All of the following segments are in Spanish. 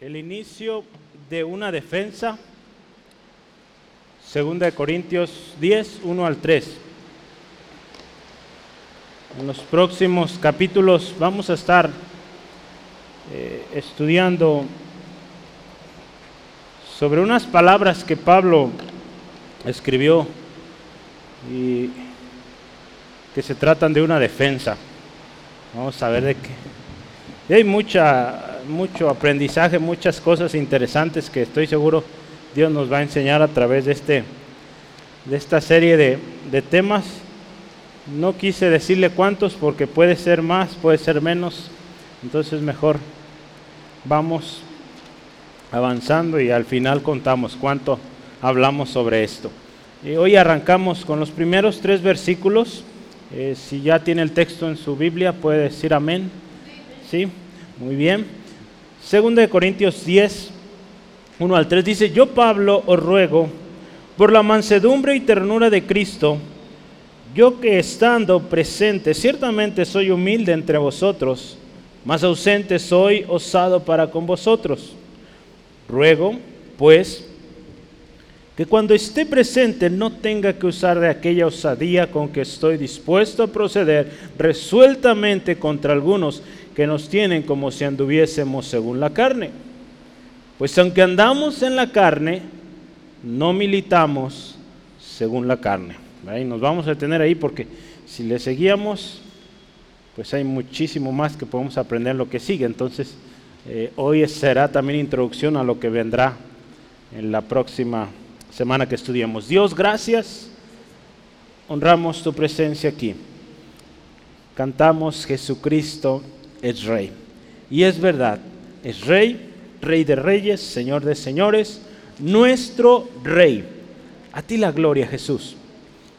El inicio de una defensa, 2 Corintios 10, 1 al 3. En los próximos capítulos vamos a estar eh, estudiando sobre unas palabras que Pablo escribió y que se tratan de una defensa. Vamos a ver de qué. Y hay mucha, mucho aprendizaje, muchas cosas interesantes que estoy seguro Dios nos va a enseñar a través de, este, de esta serie de, de temas. No quise decirle cuántos porque puede ser más, puede ser menos. Entonces mejor vamos avanzando y al final contamos cuánto hablamos sobre esto. Y hoy arrancamos con los primeros tres versículos. Eh, si ya tiene el texto en su Biblia, puede decir amén. Sí, muy bien. Segunda de Corintios 10, 1 al 3 dice, yo Pablo os ruego, por la mansedumbre y ternura de Cristo, yo que estando presente, ciertamente soy humilde entre vosotros, más ausente soy osado para con vosotros. Ruego, pues, que cuando esté presente no tenga que usar de aquella osadía con que estoy dispuesto a proceder resueltamente contra algunos que nos tienen como si anduviésemos según la carne. Pues aunque andamos en la carne, no militamos según la carne. Y nos vamos a detener ahí porque si le seguíamos, pues hay muchísimo más que podemos aprender en lo que sigue. Entonces, eh, hoy será también introducción a lo que vendrá en la próxima semana que estudiamos. Dios, gracias. Honramos tu presencia aquí. Cantamos Jesucristo es Rey. Y es verdad, es Rey, Rey de Reyes, Señor de Señores, nuestro Rey. A ti la gloria, Jesús.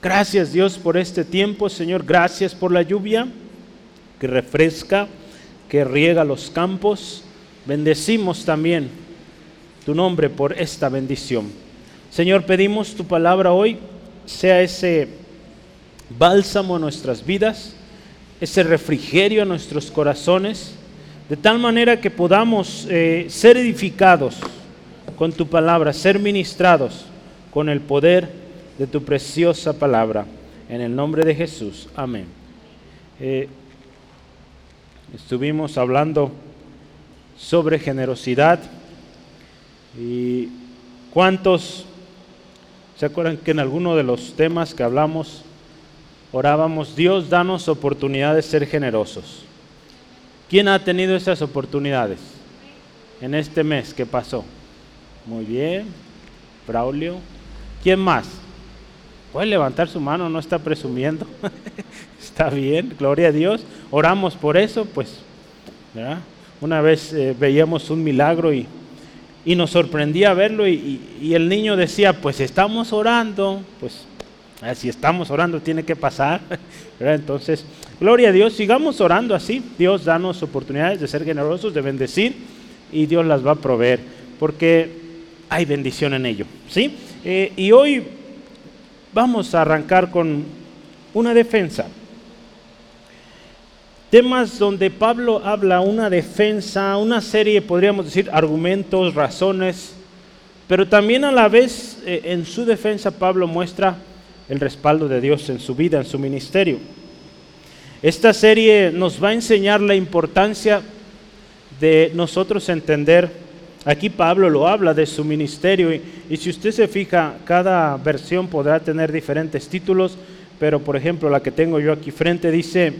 Gracias Dios por este tiempo, Señor. Gracias por la lluvia que refresca, que riega los campos. Bendecimos también tu nombre por esta bendición. Señor, pedimos tu palabra hoy sea ese bálsamo a nuestras vidas, ese refrigerio a nuestros corazones, de tal manera que podamos eh, ser edificados con tu palabra, ser ministrados con el poder de tu preciosa palabra. En el nombre de Jesús. Amén. Eh, estuvimos hablando sobre generosidad y cuántos ¿Se acuerdan que en alguno de los temas que hablamos orábamos, Dios, danos oportunidad de ser generosos? ¿Quién ha tenido esas oportunidades en este mes que pasó? Muy bien, Braulio. ¿Quién más? Puede levantar su mano, no está presumiendo. está bien, gloria a Dios. Oramos por eso, pues. Una vez eh, veíamos un milagro y y nos sorprendía verlo y, el niño decía, pues estamos orando, pues si estamos orando tiene que pasar. Entonces, gloria a Dios, sigamos orando así. Dios danos oportunidades de ser generosos, de bendecir y Dios las va a proveer, porque hay bendición en ello. ¿sí? Eh, y hoy vamos a arrancar con una defensa temas donde Pablo habla una defensa, una serie, podríamos decir, argumentos, razones, pero también a la vez eh, en su defensa Pablo muestra el respaldo de Dios en su vida, en su ministerio. Esta serie nos va a enseñar la importancia de nosotros entender, aquí Pablo lo habla de su ministerio y, y si usted se fija, cada versión podrá tener diferentes títulos, pero por ejemplo la que tengo yo aquí frente dice,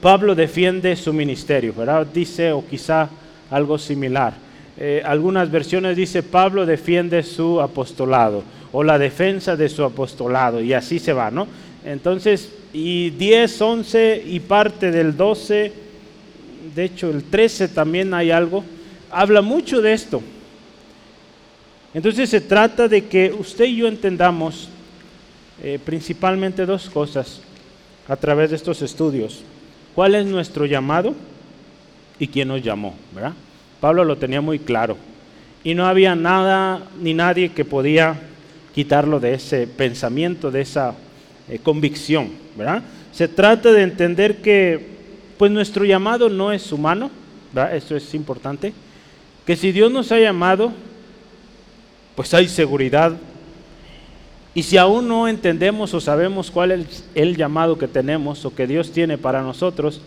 Pablo defiende su ministerio, ¿verdad? Dice, o quizá algo similar. Eh, algunas versiones dice Pablo defiende su apostolado o la defensa de su apostolado y así se va, ¿no? Entonces, y 10, 11 y parte del 12, de hecho el 13 también hay algo, habla mucho de esto. Entonces se trata de que usted y yo entendamos eh, principalmente dos cosas a través de estos estudios cuál es nuestro llamado y quién nos llamó, ¿verdad? Pablo lo tenía muy claro y no había nada ni nadie que podía quitarlo de ese pensamiento, de esa eh, convicción, ¿verdad? Se trata de entender que pues nuestro llamado no es humano, ¿verdad? Eso es importante. que si Dios nos ha llamado, pues hay seguridad. Y si aún no entendemos o sabemos cuál es el llamado que tenemos o que Dios tiene para nosotros,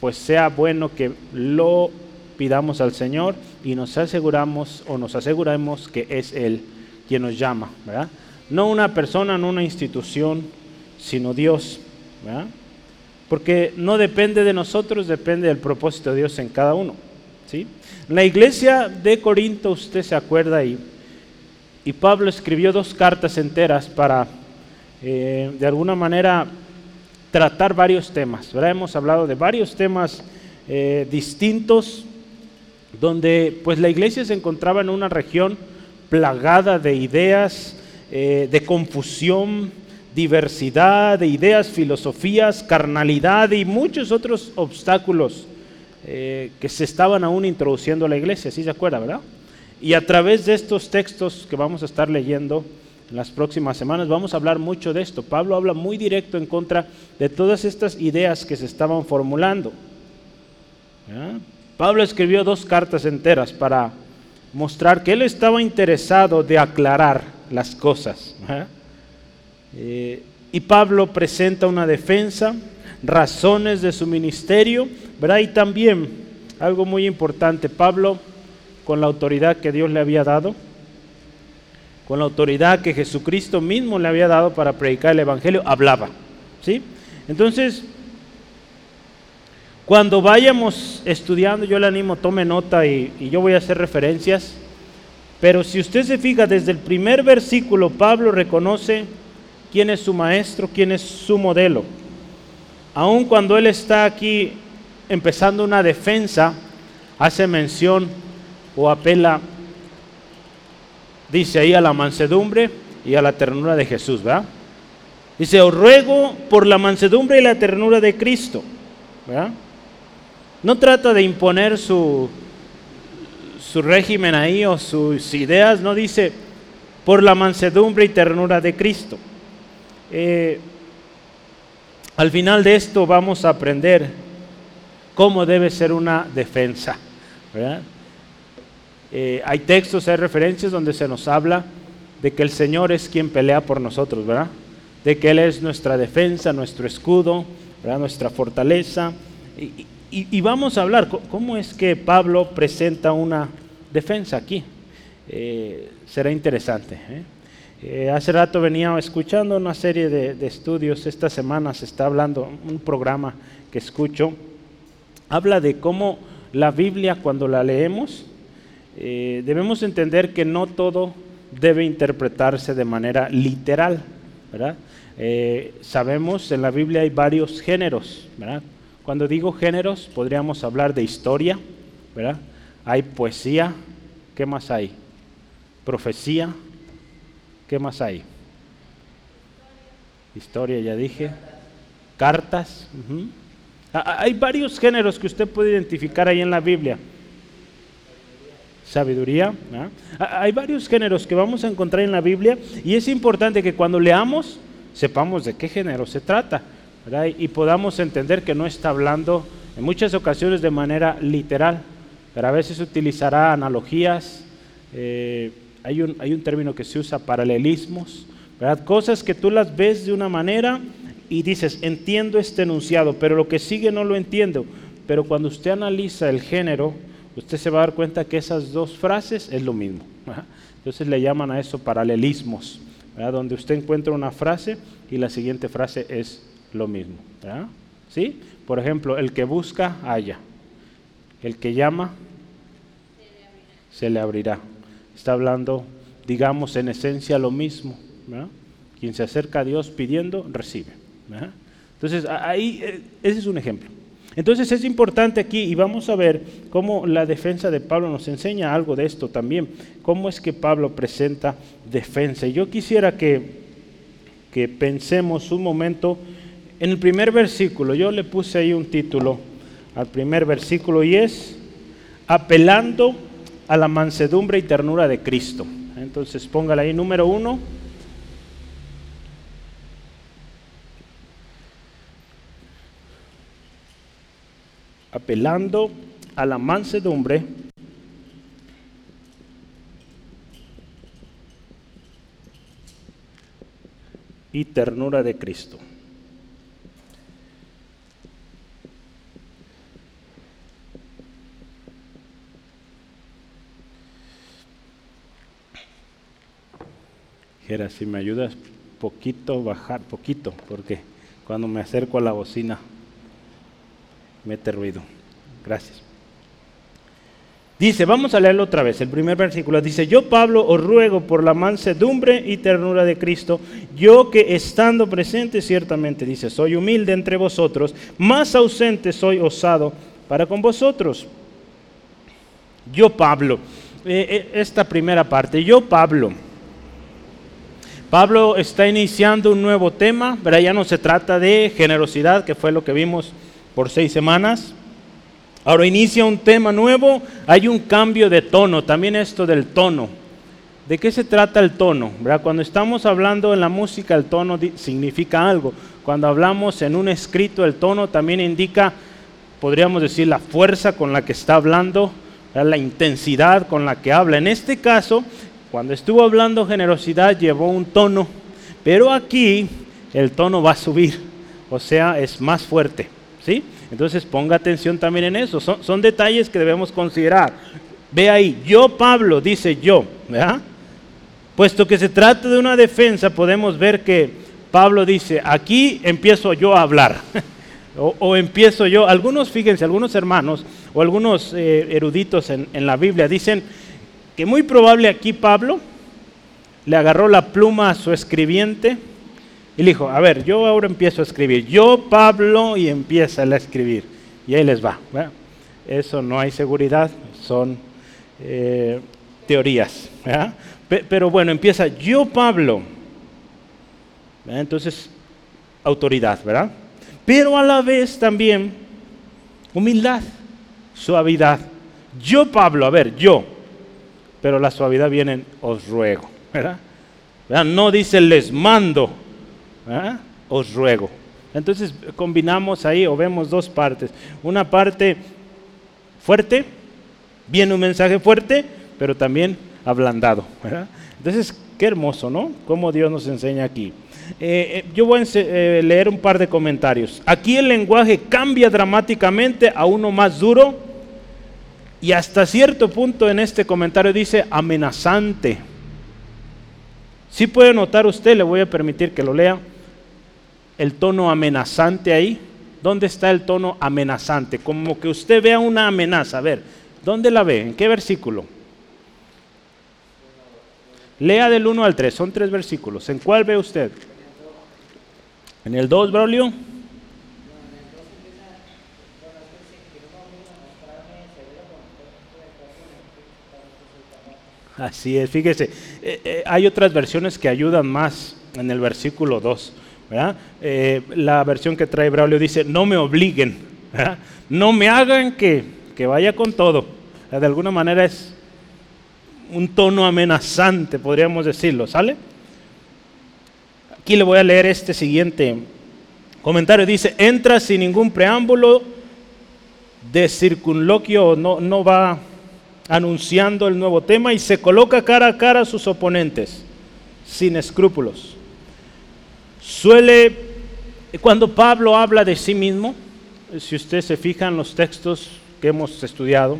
pues sea bueno que lo pidamos al Señor y nos aseguramos o nos aseguramos que es Él quien nos llama, ¿verdad? No una persona, no una institución, sino Dios, ¿verdad? Porque no depende de nosotros, depende del propósito de Dios en cada uno, ¿sí? La iglesia de Corinto, usted se acuerda, y y Pablo escribió dos cartas enteras para, eh, de alguna manera, tratar varios temas. ¿verdad? Hemos hablado de varios temas eh, distintos, donde pues la iglesia se encontraba en una región plagada de ideas, eh, de confusión, diversidad, de ideas, filosofías, carnalidad y muchos otros obstáculos que se estaban aún introduciendo a la iglesia, ¿sí se acuerda, verdad? Y a través de estos textos que vamos a estar leyendo en las próximas semanas, vamos a hablar mucho de esto. Pablo habla muy directo en contra de todas estas ideas que se estaban formulando. Pablo escribió dos cartas enteras para mostrar que él estaba interesado de aclarar las cosas. Eh, y Pablo presenta una defensa, razones de su ministerio, ¿verdad? y también algo muy importante, Pablo con la autoridad que Dios le había dado, con la autoridad que Jesucristo mismo le había dado para predicar el Evangelio, hablaba. ¿sí? Entonces, cuando vayamos estudiando, yo le animo, tome nota y, yo voy a hacer referencias. Pero si usted se fija, desde el primer versículo, Pablo reconoce quién es su maestro, quién es su modelo. Aun cuando él está aquí empezando una defensa, hace mención o apela, dice ahí a la mansedumbre y a la ternura de Jesús, ¿verdad? Dice, os ruego por la mansedumbre y la ternura de Cristo, ¿verdad? No trata de imponer su, su régimen ahí o sus ideas, no dice por la mansedumbre y ternura de Cristo. Eh, al final de esto vamos a aprender cómo debe ser una defensa. Eh, hay textos, hay referencias donde se nos habla de que el Señor es quien pelea por nosotros, ¿verdad? De que Él es nuestra defensa, nuestro escudo, nuestra fortaleza. Y, vamos a hablar, ¿cómo es que Pablo presenta una defensa aquí? Eh, será interesante. ¿eh? hace rato venía escuchando una serie de, estudios, esta semana se está hablando, un programa que escucho, habla de cómo la Biblia cuando la leemos, eh, debemos entender que no todo debe interpretarse de manera literal. ¿verdad? Eh, sabemos en la Biblia hay varios géneros. ¿verdad? Cuando digo géneros, podríamos hablar de historia. ¿verdad? Hay poesía. ¿Qué más hay? Profecía. ¿Qué más hay? Historia, ya dije. Cartas. Hay varios géneros que usted puede identificar ahí en la Biblia sabiduría. Hay varios géneros que vamos a encontrar en la Biblia y es importante que cuando leamos sepamos de qué género se trata y podamos entender que no está hablando en muchas ocasiones de manera literal, pero a veces utilizará analogías. Eh, hay, un, hay un término que se usa, paralelismos, cosas que tú las ves de una manera y dices, entiendo este enunciado, pero lo que sigue no lo entiendo. Pero cuando usted analiza el género, usted se va a dar cuenta que esas dos frases es lo mismo. Entonces le llaman a eso paralelismos, donde usted encuentra una frase y la siguiente frase es lo mismo. ¿Sí? Por ejemplo, el que busca, halla. El que llama, se le abrirá. Está hablando, digamos, en esencia lo mismo. Quien se acerca a Dios pidiendo, recibe. Entonces, ahí, eh, ese es un ejemplo. Entonces es importante aquí y vamos a ver cómo la defensa de Pablo nos enseña algo de esto también, cómo es que Pablo presenta defensa. Y yo quisiera que, que pensemos un momento en el primer versículo, yo le puse ahí un título al primer versículo y es apelando a la mansedumbre y ternura de Cristo. Entonces póngale ahí número uno. Apelando a la mansedumbre y ternura de Cristo. Si me ayudas poquito, bajar poquito, porque cuando me acerco a la bocina mete ruido. Gracias. Dice, vamos a leerlo otra vez, el primer versículo dice, yo Pablo os ruego por la mansedumbre y ternura de Cristo, yo que estando presente ciertamente, dice, soy humilde entre vosotros, más ausente soy osado para con vosotros. Yo Pablo, eh, eh, esta primera parte, yo Pablo, Pablo está iniciando un nuevo tema, pero ya no se trata de generosidad, que fue lo que vimos por seis semanas. Ahora inicia un tema nuevo, hay un cambio de tono, también esto del tono. ¿De qué se trata el tono? Cuando estamos hablando en la música, el tono significa algo. Cuando hablamos en un escrito, el tono también indica, podríamos decir, la fuerza con la que está hablando, la intensidad con la que habla. En este caso, cuando estuvo hablando generosidad llevó un tono, pero aquí el tono va a subir, o sea, es más fuerte, ¿sí? Entonces ponga atención también en eso, son, detalles que debemos considerar. Ve ahí, yo Pablo, dice yo, ¿verdad? Puesto que se trata de una defensa, podemos ver que Pablo dice, aquí empiezo yo a hablar. o, empiezo yo, algunos, fíjense, algunos hermanos o algunos eh, eruditos en, en la Biblia dicen que muy probable aquí Pablo le agarró la pluma a su escribiente y le dijo, a ver, yo ahora empiezo a escribir, yo Pablo y empieza a escribir. Y ahí les va. Eso no hay seguridad, son eh, teorías. Pero bueno, empieza, yo Pablo. Entonces, autoridad, ¿verdad? Pero a la vez también humildad, suavidad. Yo Pablo, a ver, yo, pero la suavidad viene en os ruego. ¿verdad? No dice les mando, os ruego. Entonces combinamos ahí o vemos dos partes. Una parte fuerte, viene un mensaje fuerte, pero también ablandado. Entonces, qué hermoso, ¿no? Cómo Dios nos enseña aquí. Eh, eh, yo voy a eh, leer un par de comentarios. Aquí el lenguaje cambia dramáticamente a uno más duro y hasta cierto punto en este comentario dice amenazante. Si puede notar usted, le voy a permitir que lo lea, el tono amenazante ahí. ¿Dónde está el tono amenazante? Como que usted vea una amenaza. A ver, ¿dónde la ve? ¿En qué versículo? Lea del 1 al 3, son tres versículos. ¿En cuál ve usted? ¿En el 2, Braulio? Así es, fíjese, eh, eh, hay otras versiones que ayudan más en el versículo 2. Eh, la versión que trae Braulio dice, no me obliguen, no me hagan que, que vaya con todo. De alguna manera es un tono amenazante, podríamos decirlo, ¿sale? Aquí le voy a leer este siguiente comentario. Dice, entra sin ningún preámbulo de circunloquio, no, no va anunciando el nuevo tema y se coloca cara a cara a sus oponentes, sin escrúpulos. Suele, cuando Pablo habla de sí mismo, si usted se fija en los textos que hemos estudiado,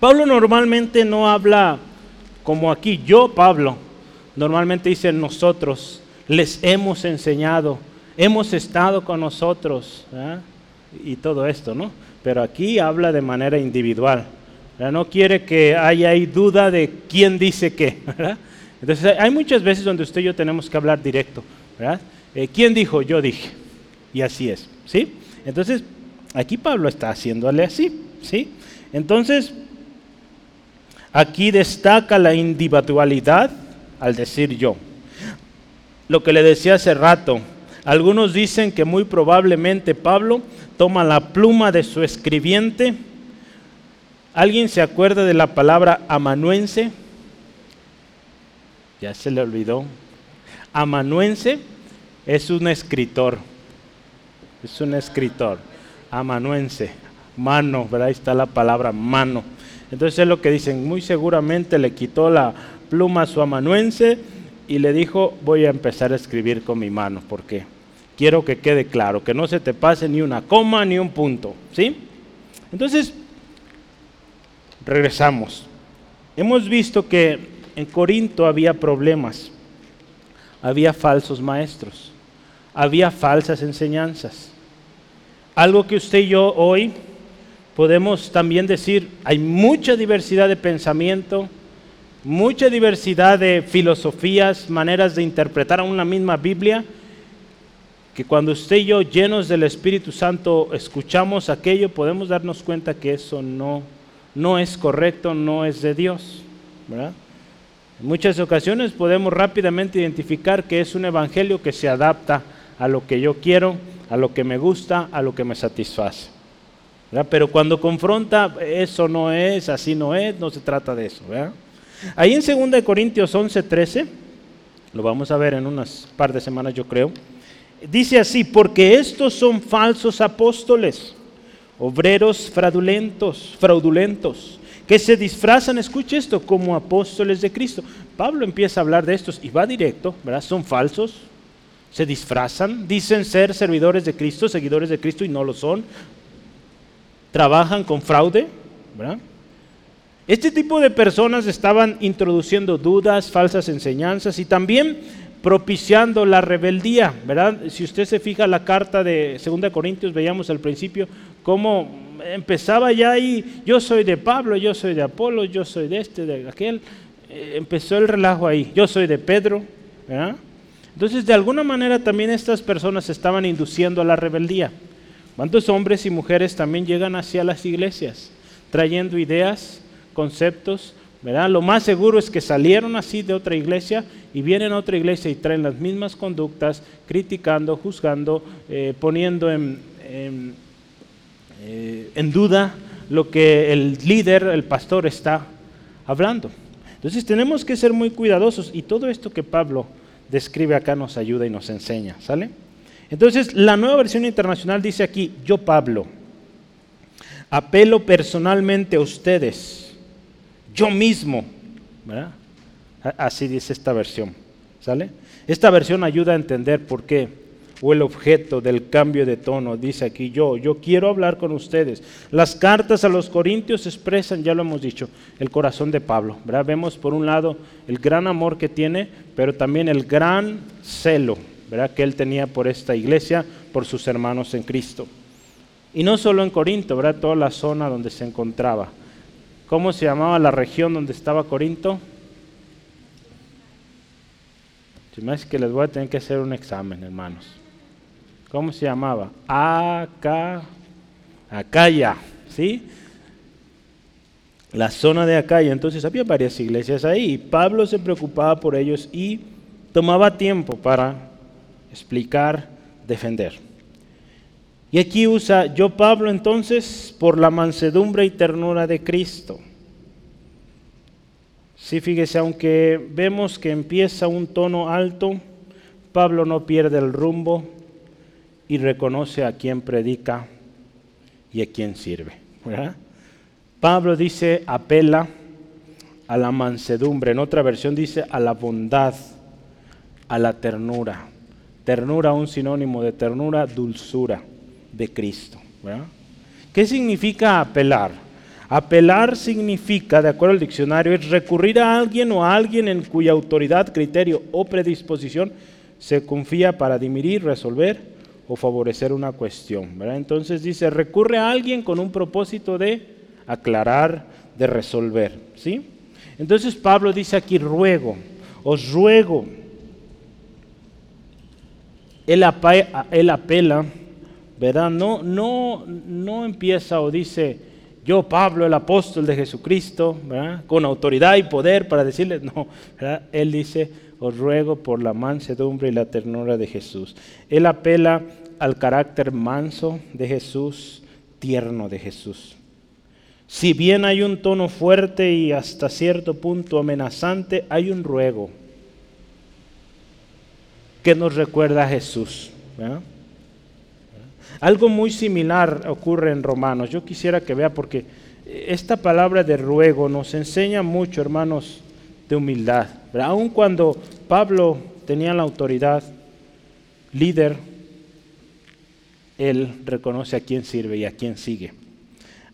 Pablo normalmente no habla como aquí, yo Pablo, normalmente dice nosotros, les hemos enseñado, hemos estado con nosotros, y todo esto, ¿no? Pero aquí habla de manera individual. No quiere que haya ahí duda de quién dice qué. Entonces hay muchas veces donde usted y yo tenemos que hablar directo. Eh, ¿Quién dijo? Yo dije. Y así es. ¿sí? Entonces, aquí Pablo está haciéndole así. ¿sí? Entonces, aquí destaca la individualidad al decir yo. Lo que le decía hace rato, algunos dicen que muy probablemente Pablo toma la pluma de su escribiente ¿Alguien se acuerda de la palabra amanuense? Ya se le olvidó. Amanuense es un escritor. Es un escritor. Amanuense. Mano, ¿verdad? Ahí está la palabra mano. Entonces es lo que dicen. Muy seguramente le quitó la pluma a su amanuense y le dijo, voy a empezar a escribir con mi mano, porque quiero que quede claro, que no se te pase ni una coma ni un punto, ¿sí? Entonces, regresamos. Hemos visto que en Corinto había problemas, había falsos maestros, había falsas enseñanzas. Algo que usted y yo hoy podemos también decir, hay mucha diversidad de pensamiento, mucha diversidad de filosofías, maneras de interpretar a una misma Biblia, que cuando usted y yo, llenos del Espíritu Santo, escuchamos aquello, podemos darnos cuenta que eso no, no es correcto, no es de Dios. En muchas ocasiones podemos rápidamente identificar que es un evangelio que se adapta a lo que yo quiero, a lo que me gusta, a lo que me satisface. Pero cuando confronta, eso no es, así no es, no se trata de eso. ¿verdad? Ahí en 2 Corintios 11, 13, lo vamos a ver en unas par de semanas yo creo, dice así, porque estos son falsos apóstoles, obreros fraudulentos, fraudulentos, que se disfrazan, escuche esto, como apóstoles de Cristo. Pablo empieza a hablar de estos y va directo, ¿verdad? Son falsos, se disfrazan, dicen ser servidores de Cristo, seguidores de Cristo y no lo son, trabajan con fraude, ¿verdad? Este tipo de personas estaban introduciendo dudas, falsas enseñanzas y también propiciando la rebeldía, ¿verdad? Si usted se fija la carta de 2 Corintios, veíamos al principio cómo empezaba ya ahí, yo soy de Pablo, yo soy de Apolo, yo soy de este, de aquel, eh, empezó el relajo ahí, yo soy de Pedro, ¿verdad? Entonces, de alguna manera también estas personas estaban induciendo a la rebeldía. ¿Cuántos hombres y mujeres también llegan hacia las iglesias trayendo ideas, conceptos, ¿verdad? Lo más seguro es que salieron así de otra iglesia y vienen a otra iglesia y traen las mismas conductas, criticando, juzgando, eh, poniendo en, en, duda lo que el líder, el pastor está hablando. Entonces tenemos que ser muy cuidadosos y todo esto que Pablo describe acá nos ayuda y nos enseña, ¿sale? Entonces la nueva versión internacional dice aquí, yo Pablo, apelo personalmente a ustedes yo mismo. Así dice esta versión. ¿Sale? Esta versión ayuda a entender por qué, o el objeto del cambio de tono. Dice aquí yo, yo quiero hablar con ustedes. Las cartas a los corintios expresan, ya lo hemos dicho, el corazón de Pablo. Vemos por un lado el gran amor que tiene, pero también el gran celo ¿verdad? que él tenía por esta iglesia, por sus hermanos en Cristo. Y no solo en Corinto, ¿verdad? toda la zona donde se encontraba. ¿Cómo se llamaba la región donde estaba Corinto? Si me que les voy a tener que hacer un examen, hermanos. ¿Cómo se llamaba? Acá, Acaya, ¿sí? La zona de Acaya. Entonces había varias iglesias ahí. Pablo se preocupaba por ellos y tomaba tiempo para explicar, defender. Y aquí usa yo Pablo entonces por la mansedumbre y ternura de Cristo. Sí, fíjese, aunque vemos que empieza un tono alto, Pablo no pierde el rumbo y reconoce a quien predica y a quien sirve. Pablo dice, apela a la mansedumbre, en otra versión dice a la bondad, a la ternura. Ternura, un sinónimo de ternura, dulzura de Cristo. ¿Qué significa apelar? Apelar significa, de acuerdo al diccionario, es recurrir a alguien o a alguien en cuya autoridad, criterio o predisposición se confía para dimirir, resolver o favorecer una cuestión. Entonces dice, recurre a alguien con un propósito de aclarar, de resolver. ¿sí? Entonces Pablo dice aquí, ruego, os ruego. Él, apela ¿verdad? No, no, no empieza o dice, yo Pablo, el apóstol de Jesucristo, con autoridad y poder para decirle, no, él dice, os ruego por la mansedumbre y la ternura de Jesús. Él apela al carácter manso de Jesús, tierno de Jesús. Si bien hay un tono fuerte y hasta cierto punto amenazante, hay un ruego que nos recuerda a Jesús. Algo muy similar ocurre en Romanos. Yo quisiera que vea porque esta palabra de ruego nos enseña mucho, hermanos, de humildad. Aun cuando Pablo tenía la autoridad, líder, él reconoce a quién sirve y a quién sigue.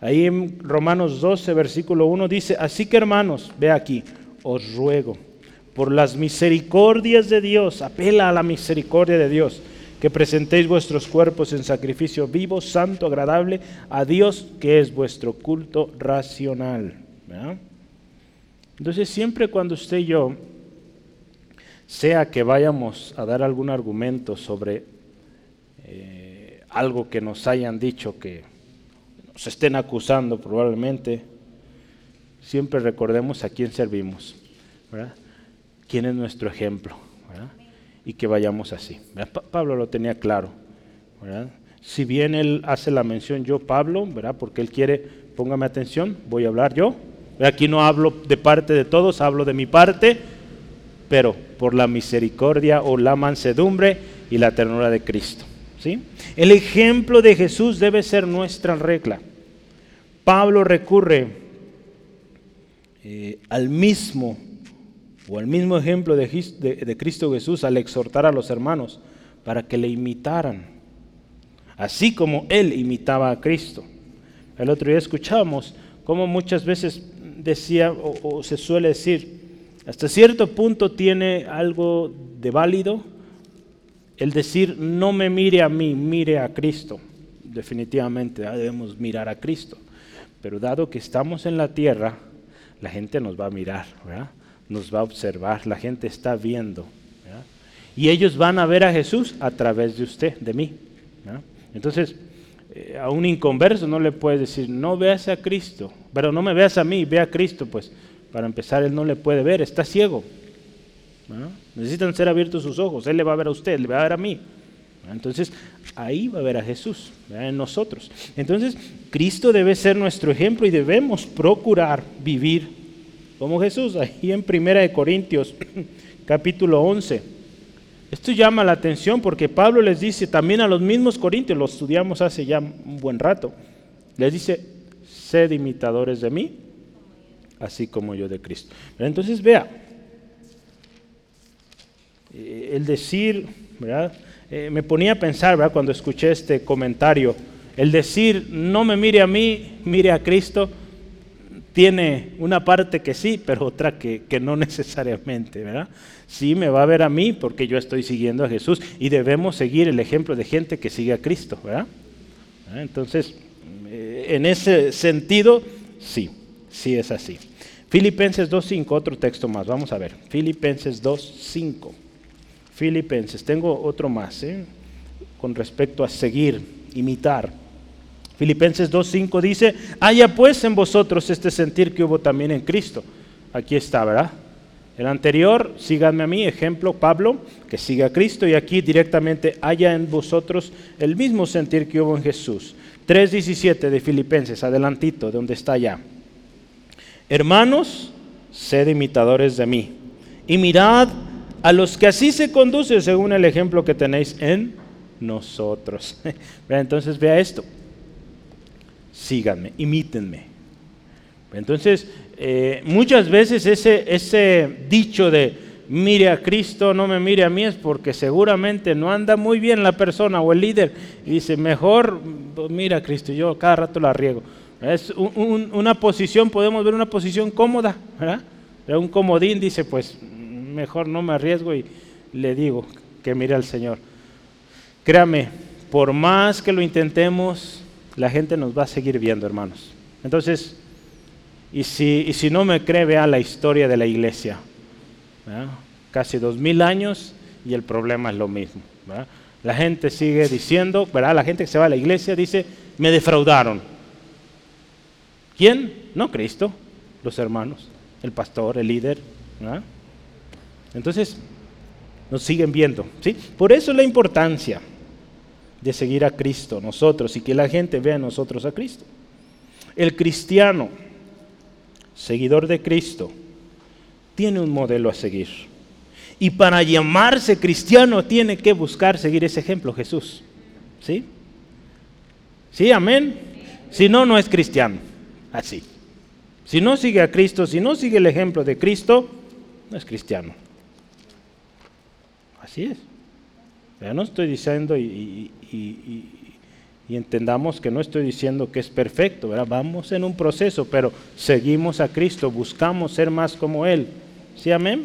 Ahí en Romanos 12, versículo 1 dice, así que hermanos, ve aquí, os ruego, por las misericordias de Dios, apela a la misericordia de Dios, que presentéis vuestros cuerpos en sacrificio vivo, santo, agradable a Dios, que es vuestro culto racional. Entonces siempre cuando usted y yo, sea que vayamos a dar algún argumento sobre eh, algo que nos hayan dicho que nos estén acusando probablemente, siempre recordemos a quién servimos, quién es nuestro ejemplo, y que vayamos así. Pablo lo tenía claro. Si bien él hace la mención yo, Pablo, ¿verdad? porque él quiere, póngame atención, voy a hablar yo. Aquí no hablo de parte de todos, hablo de mi parte, pero por la misericordia o la mansedumbre y la ternura de Cristo. ¿sí? El ejemplo de Jesús debe ser nuestra regla. Pablo recurre eh, al mismo o al mismo ejemplo de, Cristo Jesús al exhortar a los hermanos para que le imitaran, así como él imitaba a Cristo. El otro día escuchamos cómo muchas veces decía o, se suele decir, hasta cierto punto tiene algo de válido el decir no me mire a mí, mire a Cristo. Definitivamente debemos mirar a Cristo. Pero dado que estamos en la tierra, la gente nos va a mirar, nos va a observar, la gente está viendo. Y ellos van a ver a Jesús a través de usted, de mí. Entonces, eh, a un inconverso no le puedes decir, no veas a Cristo, pero no me veas a mí, ve a Cristo, pues para empezar él no le puede ver, está ciego. Necesitan ser abiertos sus ojos, él le va a ver a usted, le va a ver a mí. Entonces, ahí va a ver a Jesús, en nosotros. Entonces, Cristo debe ser nuestro ejemplo y debemos procurar vivir como Jesús. Ahí en 1 Corintios, capítulo 11. Esto llama la atención porque Pablo les dice también a los mismos corintios, lo estudiamos hace ya un buen rato, les dice, sed imitadores de mí, así como yo de Cristo. entonces vea, eh, el decir. Eh, me ponía a pensar cuando escuché este comentario, el decir no me mire a mí, mire a Cristo, tiene una parte que sí, pero otra que, no necesariamente, ¿verdad? Sí me va a ver a mí porque yo estoy siguiendo a Jesús y debemos seguir el ejemplo de gente que sigue a Cristo, ¿verdad? Entonces, eh, en ese sentido, sí, sí es así. Filipenses 2.5, otro texto más, vamos a ver. Filipenses 2.5. Filipenses, tengo otro más, ¿eh? con respecto a seguir, imitar. Filipenses 2.5 dice, haya pues en vosotros este sentir que hubo también en Cristo. Aquí está, ¿verdad? El anterior, síganme a mí, ejemplo, Pablo, que siga a Cristo, y aquí directamente haya en vosotros el mismo sentir que hubo en Jesús. 3.17 de Filipenses, adelantito, de donde está ya. Hermanos, sed imitadores de mí, y mirad a los que así se conducen según el ejemplo que tenéis en nosotros. Entonces vea esto. Síganme, imítenme. Entonces, eh, muchas veces ese, dicho de mire a Cristo, no me mire a mí, es porque seguramente no anda muy bien la persona o el líder. Y dice, mejor mira a Cristo, yo cada rato la riego. Es una posición, podemos ver una posición cómoda. Un comodín dice, pues mejor no me arriesgo y le digo que mire al Señor. Créame, por más que lo intentemos, la gente nos va a seguir viendo, hermanos. Entonces, y si, si no me cree, vea la historia de la iglesia. Casi dos mil años y el problema es lo mismo. La gente sigue diciendo, ¿verdad? La gente que se va a la iglesia dice, me defraudaron. ¿Quién? No Cristo, los hermanos, el pastor, el líder. Entonces, nos siguen viendo. ¿sí? Por eso la importancia de seguir a Cristo, nosotros, y que la gente vea a nosotros a Cristo. El cristiano, seguidor de Cristo, tiene un modelo a seguir. Y para llamarse cristiano tiene que buscar seguir ese ejemplo, Jesús. ¿Sí? ¿Sí? Amén. Si no, no es cristiano. Así. Si no sigue a Cristo, si no sigue el ejemplo de Cristo, no es cristiano. Así es. Ya no estoy diciendo y, entendamos que no estoy diciendo que es perfecto, vamos en un proceso, pero seguimos a Cristo, buscamos ser más como Él. ¿Sí, amén?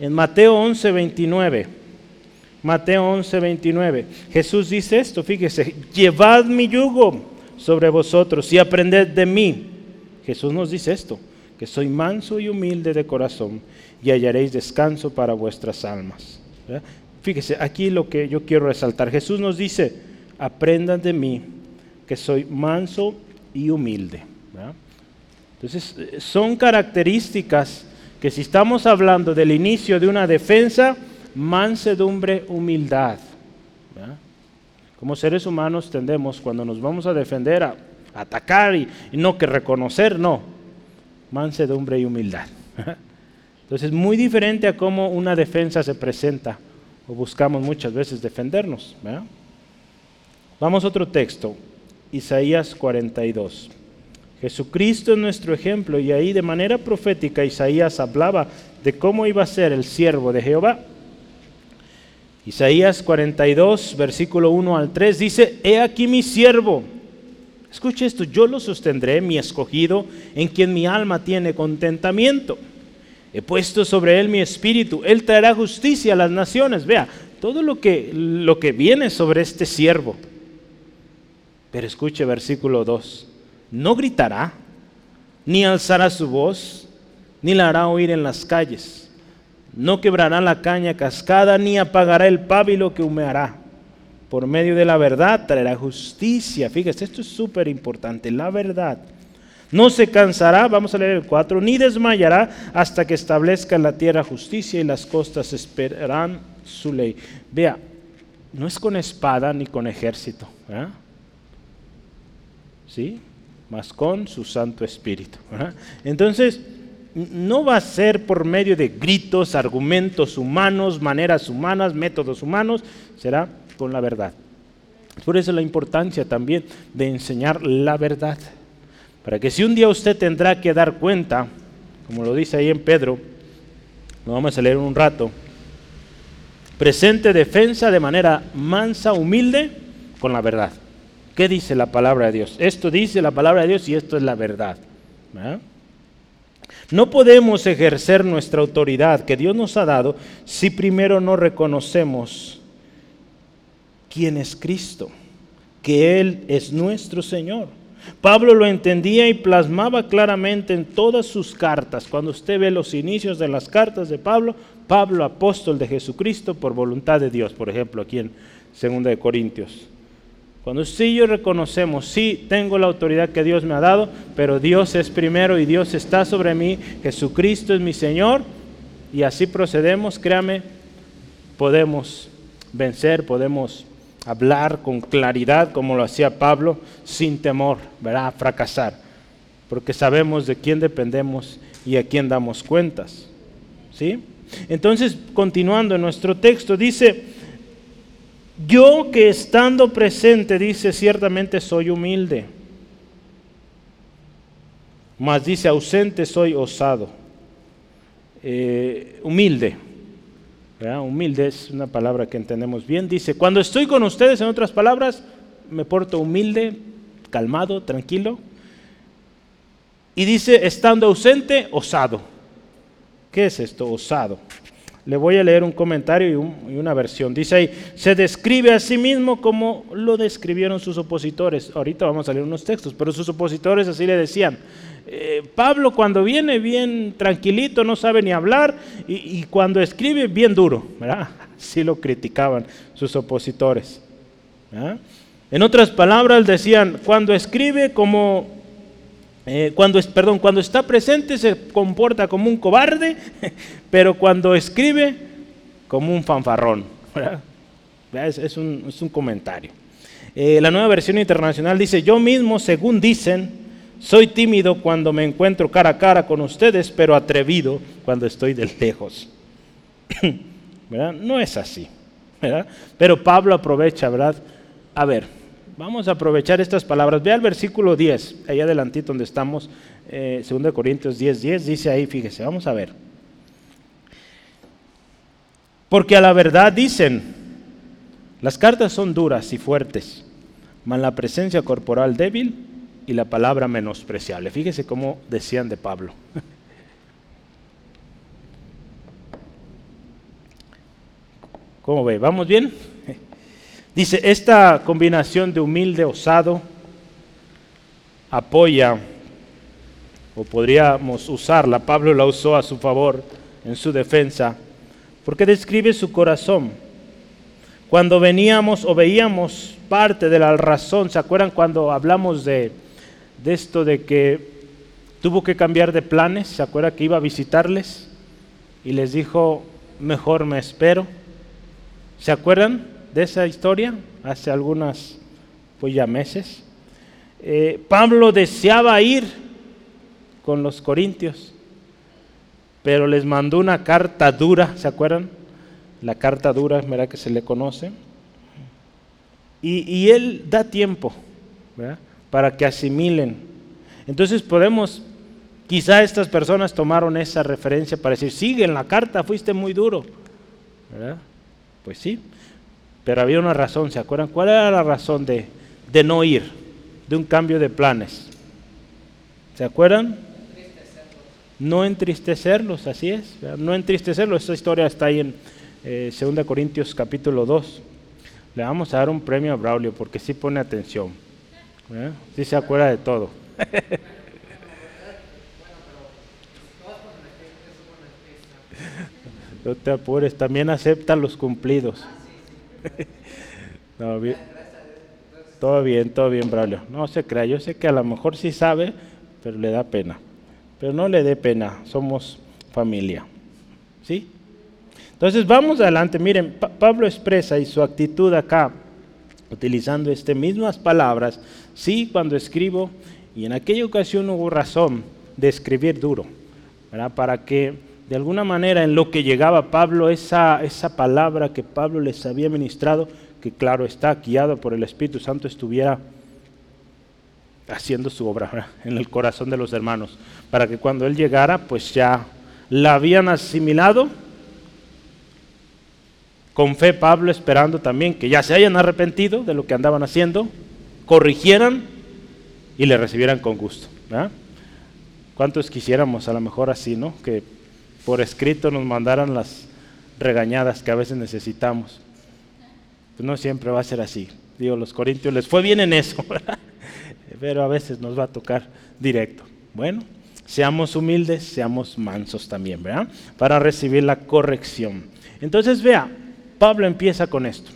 En Mateo 11, 29. Mateo 11, 29. Jesús dice esto, fíjese, llevad mi yugo sobre vosotros y aprended de mí. Jesús nos dice esto, que soy manso y humilde de corazón y hallaréis descanso para vuestras almas. Fíjese, aquí lo que yo quiero resaltar, Jesús nos dice, aprendan de mí, que soy manso y humilde. Entonces, eh, son características que si estamos hablando del inicio de una defensa, mansedumbre, humildad. Como seres humanos tendemos, cuando nos vamos a defender, a atacar y, no que reconocer, no. Mansedumbre y humildad. Entonces, muy diferente a cómo una defensa se presenta o buscamos muchas veces defendernos. Vamos a otro texto, Isaías 42. Jesucristo es nuestro ejemplo y ahí de manera profética Isaías hablaba de cómo iba a ser el siervo de Jehová. Isaías 42, versículo 1 al 3 dice, He aquí mi siervo. Escuche esto, yo lo sostendré, mi escogido, en quien mi alma tiene contentamiento. He puesto sobre él mi espíritu, él traerá justicia a las naciones. Vea, todo lo que, lo que viene sobre este siervo. Pero escuche versículo 2 no gritará, ni alzará su voz, ni la hará oír en las calles. No quebrará la caña cascada, ni apagará el pábilo que humeará. Por medio de la verdad traerá justicia. Fíjese, esto es súper importante, la verdad. No se cansará, vamos a leer el 4, ni desmayará hasta que establezca en la tierra justicia y las costas esperarán su ley. Vea, no es con espada ni con ejército. ¿Sí? más con su Santo Espíritu. Entonces, no va a ser por medio de gritos, argumentos humanos, maneras humanas, métodos humanos, será con la verdad. Por eso la importancia también de enseñar la verdad. Para que si un día usted tendrá que dar cuenta, como lo dice ahí en Pedro, lo vamos a leer un rato, presente defensa de manera mansa, humilde, con la verdad. ¿Qué dice la palabra de Dios? Esto dice la palabra de Dios y esto es la verdad. No podemos ejercer nuestra autoridad que Dios nos ha dado si primero no reconocemos quién es Cristo, que Él es nuestro Señor. Pablo lo entendía y plasmaba claramente en todas sus cartas. Cuando usted ve los inicios de las cartas de Pablo, Pablo, apóstol de Jesucristo por voluntad de Dios, por ejemplo, aquí en 2 de Corintios. Cuando y yo reconocemos, sí, tengo la autoridad que Dios me ha dado, pero Dios es primero y Dios está sobre mí, Jesucristo es mi Señor, y así procedemos, créame, podemos vencer, podemos hablar con claridad como lo hacía Pablo, sin temor, ¿verdad? fracasar, porque sabemos de quién dependemos y a quién damos cuentas. ¿Sí? Entonces, continuando en nuestro texto, dice, yo que estando presente, dice, ciertamente soy humilde. Mas dice, ausente soy osado. Eh, humilde. Humilde es una palabra que entendemos bien. Dice, cuando estoy con ustedes, en otras palabras, me porto humilde, calmado, tranquilo. Y dice, estando ausente, osado. ¿Qué es esto? Osado. Le voy a leer un comentario y, una versión. Dice ahí, se describe a sí mismo como lo describieron sus opositores. Ahorita vamos a leer unos textos, pero sus opositores así le decían. Eh, Pablo cuando viene bien tranquilito, no sabe ni hablar, y, cuando escribe bien duro, ¿verdad? Así lo criticaban sus opositores. En otras palabras decían, cuando escribe como eh, cuando, perdón, cuando está presente se comporta como un cobarde, pero cuando escribe como un fanfarrón. Es, un, comentario. Eh, la nueva versión internacional dice, yo mismo, según dicen, soy tímido cuando me encuentro cara a cara con ustedes, pero atrevido cuando estoy de lejos. No es así. Pero Pablo aprovecha, ¿verdad? A ver, Vamos a aprovechar estas palabras. Ve al versículo 10, ahí adelantito donde estamos, eh, 2 Corintios 10, 10, dice ahí, fíjese, vamos a ver. Porque a la verdad dicen, las cartas son duras y fuertes, mas la presencia corporal débil y la palabra menospreciable. Fíjese cómo decían de Pablo. ¿Cómo ve? ¿Vamos bien? Dice, esta combinación de humilde, osado, apoya, o podríamos usarla, Pablo la usó a su favor en su defensa, porque describe su corazón. Cuando veníamos o veíamos parte de la razón, ¿se acuerdan cuando hablamos de, de esto de que tuvo que cambiar de planes? ¿Se acuerdan que iba a visitarles? Y les dijo, mejor me espero. ¿Se acuerdan de esa historia? Hace algunas, pues ya meses. Eh, Pablo deseaba ir con los corintios, pero les mandó una carta dura, ¿se acuerdan? La carta dura, ¿verdad? Que se le conoce. Y, y él da tiempo. Para que asimilen. Entonces podemos, quizá estas personas tomaron esa referencia para decir, sigue en la carta, fuiste muy duro, ¿verdad? Pues sí, pero había una razón, ¿se acuerdan? ¿Cuál era la razón de, de no ir? De un cambio de planes. ¿Se acuerdan? No entristecerlos, así es. No entristecerlos. Esta historia está ahí en eh, 2 Corintios capítulo 2. Le vamos a dar un premio a Braulio porque sí pone atención. ¿eh? Sí se acuerda de todo. No te apures, también acepta los cumplidos. todo bien, todo bien, Braulio. No se crea, yo sé que a lo mejor sí sabe, pero le da pena. Pero no le dé pena, somos familia. ¿Sí? Entonces vamos adelante. Miren, Pablo expresa y su actitud acá, utilizando estas mismas palabras, sí, cuando escribo, y en aquella ocasión hubo razón de escribir duro, ¿verdad? Para que de alguna manera en lo que llegaba Pablo, esa, esa palabra que Pablo les había ministrado, que claro está, guiado por el Espíritu Santo, estuviera haciendo su obra en el corazón de los hermanos, para que cuando él llegara, pues ya la habían asimilado. Con fe Pablo esperando también que ya se hayan arrepentido de lo que andaban haciendo, corrigieran y le recibieran con gusto. ¿Cuántos quisiéramos a lo mejor así, no? Que por escrito nos mandaran las regañadas que a veces necesitamos. Pues no siempre va a ser así. Digo, los corintios les fue bien en eso, pero a veces nos va a tocar directo. Bueno, seamos humildes, seamos mansos también, ¿verdad? Para recibir la corrección. Entonces, vea, Pablo empieza con esto.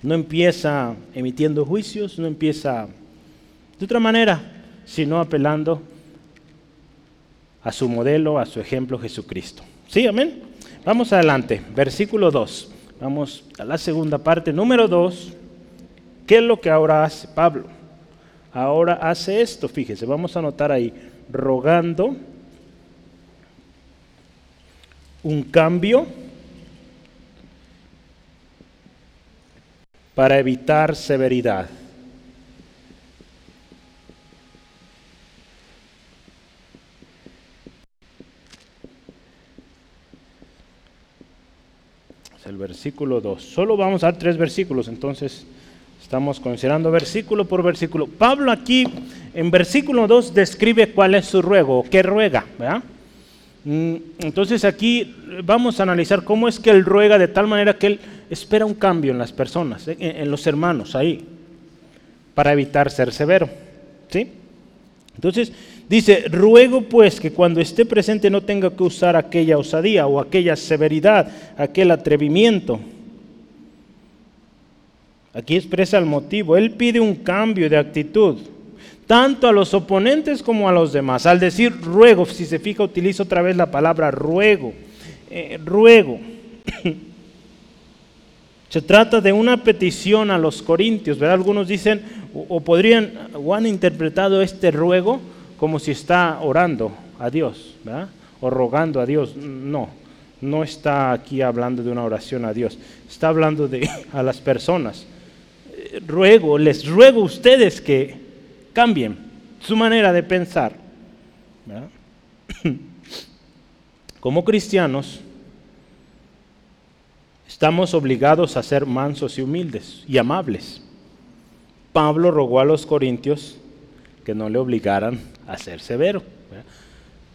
No empieza emitiendo juicios, no empieza de otra manera, sino apelando a su modelo, a su ejemplo Jesucristo. ¿Sí, amén? Vamos adelante, versículo 2. Vamos a la segunda parte, número 2. ¿Qué es lo que ahora hace Pablo? Ahora hace esto, fíjese, vamos a anotar ahí, rogando un cambio para evitar severidad. El versículo 2. Solo vamos a dar tres versículos, entonces estamos considerando versículo por versículo. Pablo aquí en versículo 2 describe cuál es su ruego, qué ruega. Mm, entonces aquí vamos a analizar cómo es que él ruega de tal manera que él espera un cambio en las personas, en, los hermanos ahí, para evitar ser severo. ¿sí? Entonces, Dice, ruego pues que cuando esté presente no tenga que usar aquella osadía o aquella severidad, aquel atrevimiento. Aquí expresa el motivo. Él pide un cambio de actitud, tanto a los oponentes como a los demás. Al decir ruego, si se fija, utiliza otra vez la palabra ruego. Eh, ruego. Se trata de una petición a los corintios, ¿verdad? Algunos dicen o podrían o han interpretado este ruego como si está orando a Dios, o rogando a Dios. No, no está aquí hablando de una oración a Dios, está hablando de a las personas. Ruego, les ruego a ustedes que cambien su manera de pensar. Como cristianos, estamos obligados a ser mansos y humildes y amables. Pablo rogó a los corintios que no le obligaran a ser severo.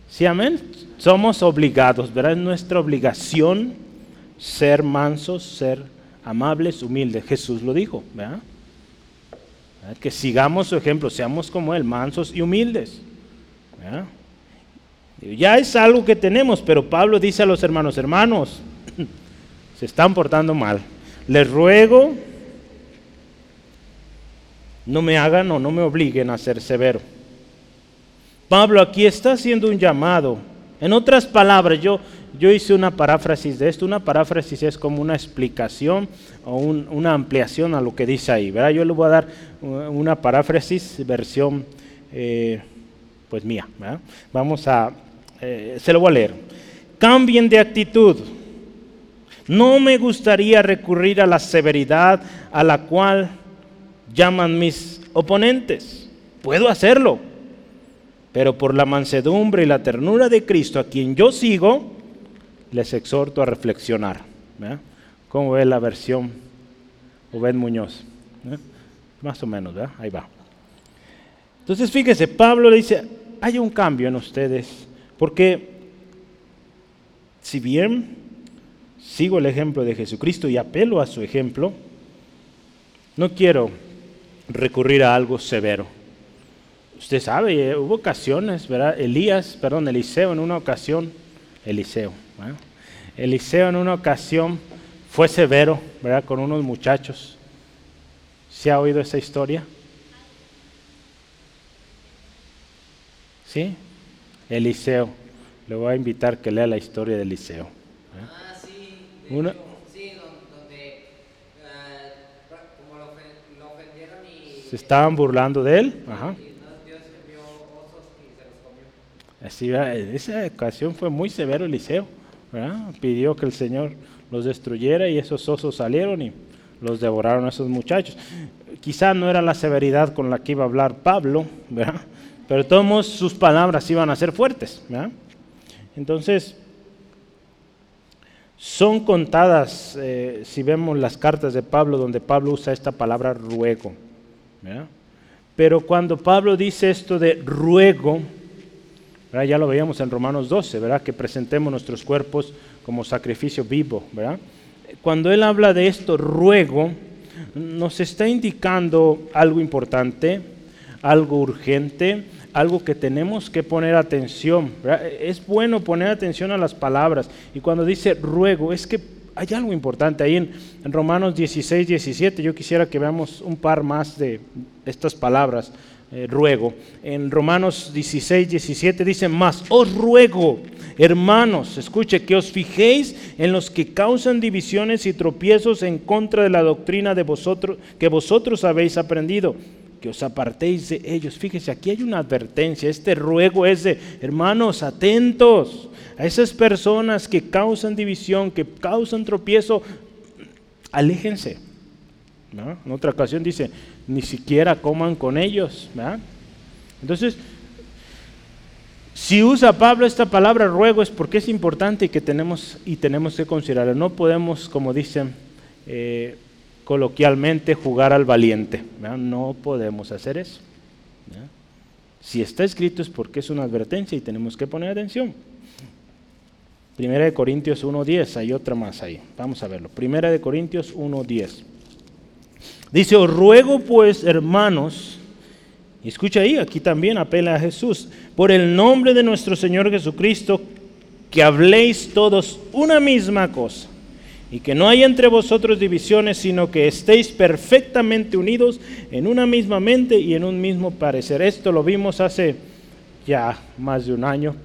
Sí, amén. Somos obligados, ¿verdad? Es nuestra obligación ser mansos, ser amables, humildes. Jesús lo dijo, ¿verdad? Que sigamos su ejemplo, seamos como Él, mansos y humildes. Ya es algo que tenemos, pero Pablo dice a los hermanos, hermanos, se están portando mal. Les ruego, no me hagan o no me obliguen a ser severo. Pablo aquí está haciendo un llamado. En otras palabras, yo, yo hice una paráfrasis de esto. Una paráfrasis es como una explicación o una ampliación a lo que dice ahí. ¿verdad? Yo le voy a dar una paráfrasis, versión eh, pues mía. Vamos a, eh, se lo voy a leer. Cambien de actitud. No me gustaría recurrir a la severidad a la cual llaman mis oponentes. Puedo hacerlo, pero por la mansedumbre y la ternura de Cristo, a quien yo sigo, les exhorto a reflexionar. ¿Cómo ve la versión? Obed Muñoz. Más o menos, ¿verdad? Ahí va. Entonces fíjese, Pablo le dice, hay un cambio en ustedes, porque si bien sigo el ejemplo de Jesucristo y apelo a su ejemplo, no quiero recurrir a algo severo. Usted sabe, eh, hubo ocasiones, ¿verdad? Elías, perdón, Eliseo en una ocasión, Eliseo, Eliseo en una ocasión fue severo, ¿verdad? Con unos muchachos. ¿Se ha oído esa historia? ¿Sí? Eliseo. Le voy a invitar que lea la historia de Eliseo. Ah, sí. Una, Sí, donde eh, como lo ofendieron y... se estaban burlando de él. Ajá. Y Dios envió osos y se los comió. Así, en esa ocasión fue muy severo Eliseo. ¿verdad? Pidió que el Señor los destruyera y esos osos salieron y los devoraron a esos muchachos. Quizá no era la severidad con la que iba a hablar Pablo, pero todos sus palabras iban a ser fuertes. Entonces, son contadas, eh, si vemos las cartas de Pablo, donde Pablo usa esta palabra ruego. Pero cuando Pablo dice esto de ruego, ¿verdad? ya lo veíamos en Romanos 12, ¿verdad? que presentemos nuestros cuerpos como sacrificio vivo. ¿verdad? Cuando él habla de esto, ruego, nos está indicando algo importante, algo urgente, algo que tenemos que poner atención. Es bueno poner atención a las palabras. Y cuando dice ruego, es que hay algo importante ahí en, en, Romanos 16, 17. Yo quisiera que veamos un par más de estas palabras, eh, ruego. En Romanos 16, 17 dice más, os ruego, hermanos, escuche, que os fijéis en los que causan divisiones y tropiezos en contra de la doctrina de vosotros, que vosotros habéis aprendido que os apartéis de ellos. Fíjese, aquí hay una advertencia. Este ruego es de, hermanos, atentos a esas personas que causan división, que causan tropiezo, aléjense. En otra ocasión dice, ni siquiera coman con ellos. Entonces, si usa Pablo esta palabra ruego es porque es importante y que tenemos, y tenemos que considerarlo. No podemos, como dicen, eh, coloquialmente jugar al valiente. No podemos hacer eso. Si está escrito es porque es una advertencia y tenemos que poner atención. Primera de Corintios 1.10, hay otra más ahí. Vamos a verlo. Primera de Corintios 1.10. Dice, os ruego pues, hermanos, escucha ahí, aquí también apela a Jesús, por el nombre de nuestro Señor Jesucristo, que habléis todos una misma cosa y que no haya entre vosotros divisiones, sino que estéis perfectamente unidos en una misma mente y en un mismo parecer. Esto lo vimos hace ya más de un año,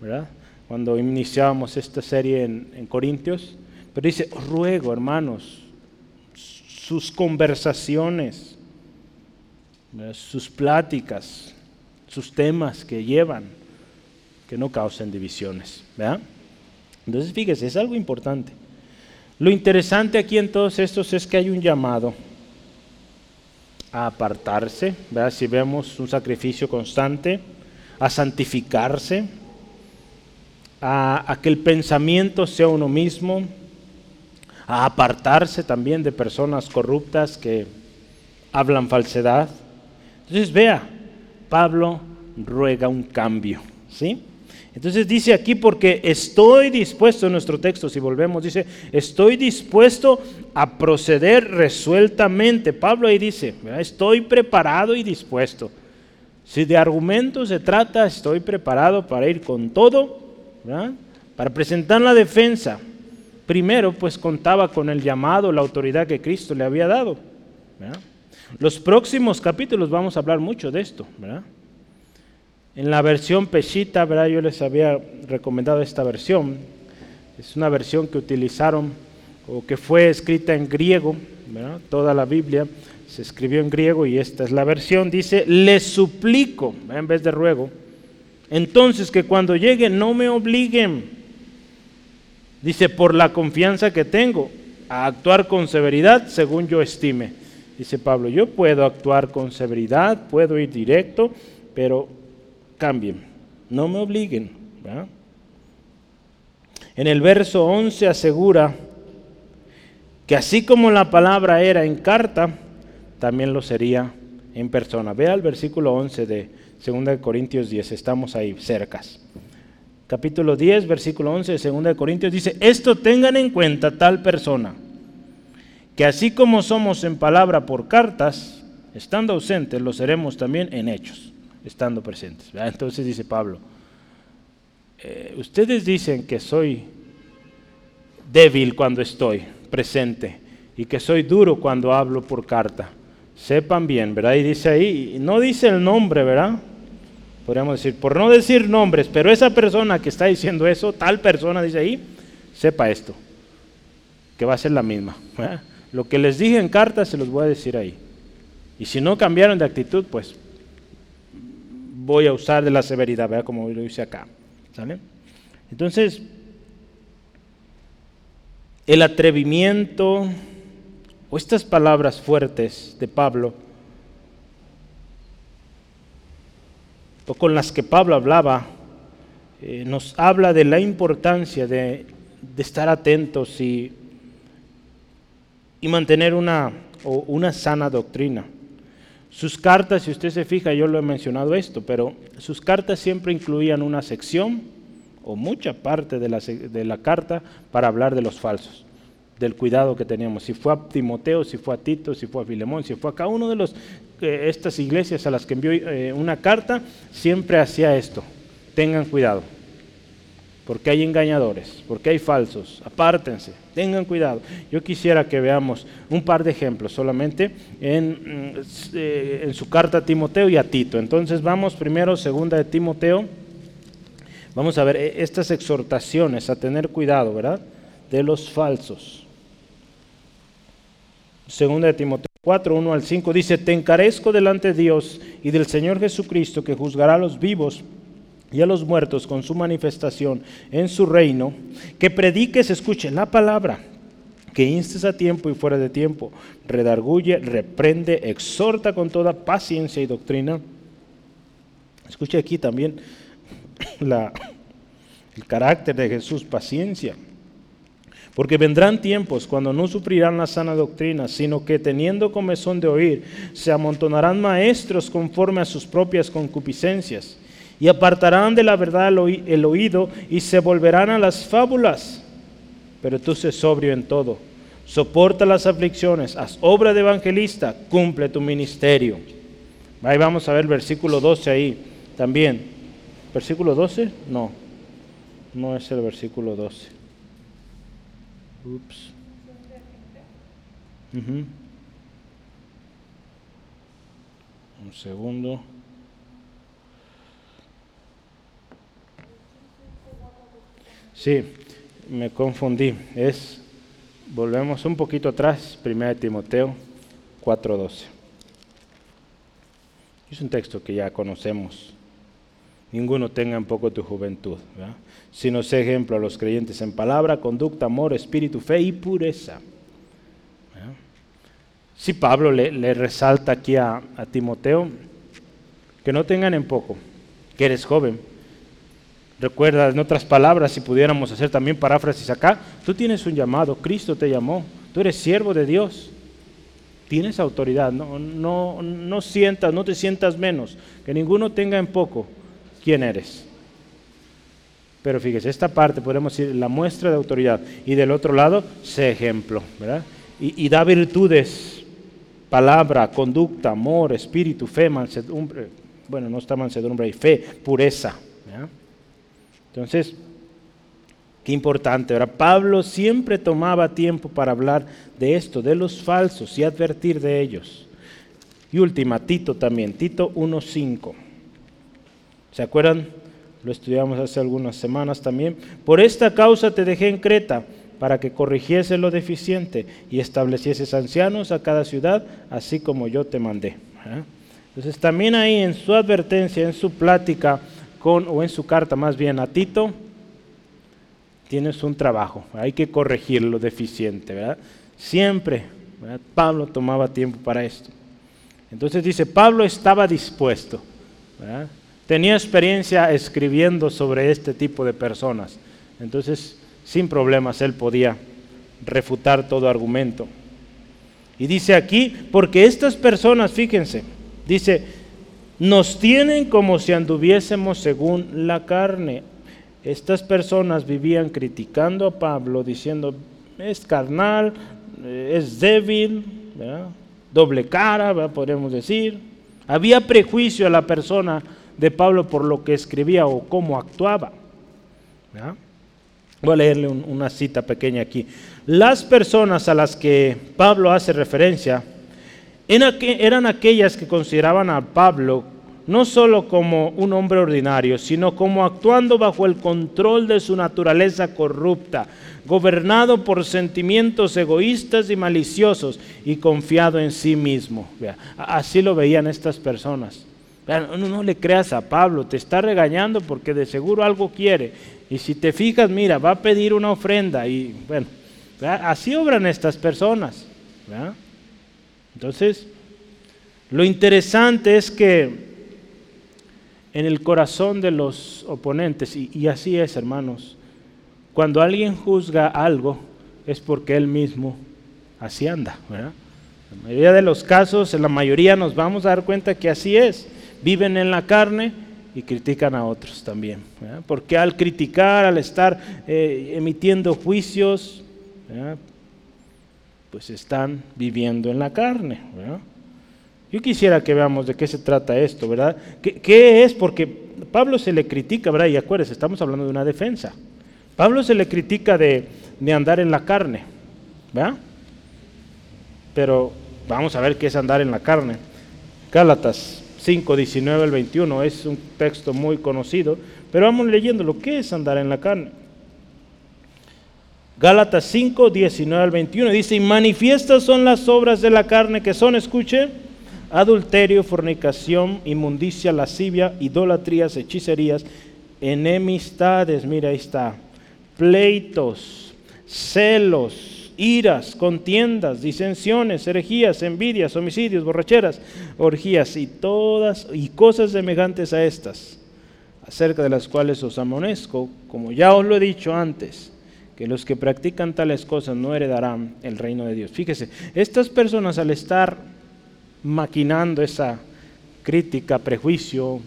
¿verdad? Cuando iniciábamos esta serie en, en Corintios. Pero dice, os ruego, hermanos, sus conversaciones, sus pláticas, sus temas que llevan, que no causen divisiones, ¿verdad? Entonces, fíjese, es algo importante. Lo interesante aquí en todos estos es que hay un llamado a apartarse, ¿verdad? si vemos un sacrificio constante, a santificarse, a, que el pensamiento sea uno mismo, a apartarse también de personas corruptas que hablan falsedad. Entonces vea, Pablo ruega un cambio, ¿sí? Entonces dice aquí, porque estoy dispuesto, en nuestro texto, si volvemos, dice, estoy dispuesto a proceder resueltamente. Pablo ahí dice, estoy preparado y dispuesto. Si de argumento se trata, estoy preparado para ir con todo, para presentar la defensa. Primero, pues contaba con el llamado, la autoridad que Cristo le había dado. Los próximos capítulos vamos a hablar mucho de esto. En la versión Peshita, ¿verdad? yo les había recomendado esta versión. Es una versión que utilizaron o que fue escrita en griego. Toda la Biblia se escribió en griego y esta es la versión. Dice, les suplico, en vez de ruego. Entonces que cuando lleguen no me obliguen. Dice, por la confianza que tengo, a actuar con severidad según yo estime. Dice Pablo, yo puedo actuar con severidad, puedo ir directo, pero cambien, no me obliguen. En el verso 11 asegura que así como la palabra era en carta, también lo sería en persona. Vea el versículo 11 de 2 Corintios 10, estamos ahí cercas. Capítulo 10, versículo 11 de 2 Corintios dice, esto tengan en cuenta tal persona, que así como somos en palabra por cartas, estando ausentes, lo seremos también en hechos estando presentes. Entonces dice Pablo, eh, ustedes dicen que soy débil cuando estoy presente y que soy duro cuando hablo por carta. Sepan bien, ¿verdad? Y dice ahí, no dice el nombre, ¿verdad? Podríamos decir, por no decir nombres, pero esa persona que está diciendo eso, tal persona dice ahí, sepa esto, que va a ser la misma. Lo que les dije en carta se los voy a decir ahí. Y si no cambiaron de actitud, pues voy a usar de la severidad, ¿verdad? Como lo dice acá. Entonces, el atrevimiento o estas palabras fuertes de Pablo, o con las que Pablo hablaba, eh, nos habla de la importancia de, estar atentos y, y mantener una, una sana doctrina. Sus cartas, si usted se fija, yo lo he mencionado esto, pero sus cartas siempre incluían una sección o mucha parte de la, de la carta para hablar de los falsos, del cuidado que teníamos. Si fue a Timoteo, si fue a Tito, si fue a Filemón, si fue a cada uno de los, eh, estas iglesias a las que envió eh, una carta, siempre hacía esto. Tengan cuidado porque hay engañadores, porque hay falsos. Apártense, tengan cuidado. Yo quisiera que veamos un par de ejemplos solamente en, mm, eh, en, su carta a Timoteo y a Tito. Entonces vamos primero, segunda de Timoteo. Vamos a ver e, estas exhortaciones a tener cuidado, ¿verdad? De los falsos. Segunda de Timoteo 4, 1 al 5 dice, te encarezco delante de Dios y del Señor Jesucristo que juzgará a los vivos y a los muertos con su manifestación en su reino, que prediques, escuche la palabra, que instes a tiempo y fuera de tiempo, redarguye, reprende, exhorta con toda paciencia y doctrina. Escuche aquí también la, el carácter de Jesús, paciencia. Porque vendrán tiempos cuando no sufrirán la sana doctrina, sino que teniendo comezón de oír, se amontonarán maestros conforme a sus propias concupiscencias y apartarán de la verdad el oído y se volverán a las fábulas. Pero tú sé sobrio en todo, soporta las aflicciones, haz obra de evangelista, cumple tu ministerio. Ahí vamos a ver versículo 12 ahí también. ¿Versículo 12? No, no es el versículo 12. Ups. Un segundo. Sí, me confundí. Es, volvemos un poquito atrás, 1 Timoteo 4:12. Es un texto que ya conocemos. Ninguno tenga en poco tu juventud, sino sé ejemplo a los creyentes en palabra, conducta, amor, espíritu, fe y pureza. Si Pablo le, resalta aquí a, a Timoteo que no tengan en poco, que eres joven, Recuerda, en otras palabras, si pudiéramos hacer también paráfrasis acá, tú tienes un llamado, Cristo te llamó, tú eres siervo de Dios, tienes autoridad, no, no, no sientas, no te sientas menos, que ninguno tenga en poco quién eres. Pero fíjese, esta parte podemos decir la muestra de autoridad y del otro lado, sé ejemplo, ¿verdad? Y, da virtudes, palabra, conducta, amor, espíritu, fe, mansedumbre, bueno, no está mansedumbre y fe, pureza. Entonces, qué importante. Ahora, Pablo siempre tomaba tiempo para hablar de esto, de los falsos y advertir de ellos. Y última, Tito también, Tito 1.5. ¿Se acuerdan? Lo estudiamos hace algunas semanas también. Por esta causa te dejé en Creta, para que corrigiese lo deficiente y establecieses ancianos a cada ciudad, así como yo te mandé. ¿eh? Entonces también ahí en su advertencia, en su plática, con, o en su carta más bien a Tito, tienes un trabajo, hay que corregir lo deficiente, ¿verdad? Siempre. Pablo tomaba tiempo para esto. Entonces dice, Pablo estaba dispuesto, ¿verdad? Tenía experiencia escribiendo sobre este tipo de personas, entonces sin problemas él podía refutar todo argumento. Y dice aquí, porque estas personas, fíjense, dice, nos tienen como si anduviésemos según la carne. Estas personas vivían criticando a Pablo, diciendo, es carnal, eh, es débil, doble cara, podríamos decir. Había prejuicio a la persona de Pablo por lo que escribía o cómo actuaba. Voy a leerle un- una cita pequeña aquí. Las personas a las que Pablo hace referencia eran aquellas que consideraban a Pablo no solo como un hombre ordinario, sino como actuando bajo el control de su naturaleza corrupta, gobernado por sentimientos egoístas y maliciosos y confiado en sí mismo. Así lo veían estas personas. No, no le creas a Pablo, te está regañando porque de seguro algo quiere. Y si te fijas, mira, va a pedir una ofrenda y bueno, así obran estas personas. Entonces, lo interesante es que en el corazón de los oponentes, y, así es, hermanos, cuando alguien juzga algo es porque él mismo así anda. ¿verdad? La mayoría de los casos, en la mayoría nos vamos a dar cuenta que así es. Viven en la carne y critican a otros también. Porque al criticar, al estar eh, emitiendo juicios, pues están viviendo en la carne. Yo quisiera que veamos de qué se trata esto, ¿verdad? ¿Qué, qué es? Porque Pablo se le critica, ¿verdad? Y acuérdense, estamos hablando de una defensa. Pablo se le critica de, de andar en la carne, ¿verdad? Pero vamos a ver qué es andar en la carne. Gálatas 5, 19 al 21 es un texto muy conocido, pero vamos leyéndolo. ¿Qué es andar en la carne? Gálatas 5, 19 al 21 dice, y manifiestas son las obras de la carne que son, escuche, adulterio, fornicación, inmundicia, lascivia, idolatrías, hechicerías, enemistades, mira ahí está, pleitos, celos, iras, contiendas, disensiones, herejías, envidias, homicidios, borracheras, orgías y todas y cosas semejantes a estas, acerca de las cuales os amonezco, como ya os lo he dicho antes, que los que practican tales cosas no heredarán el reino de Dios. Fíjese, estas personas al estar maquinando esa crítica, prejuicio,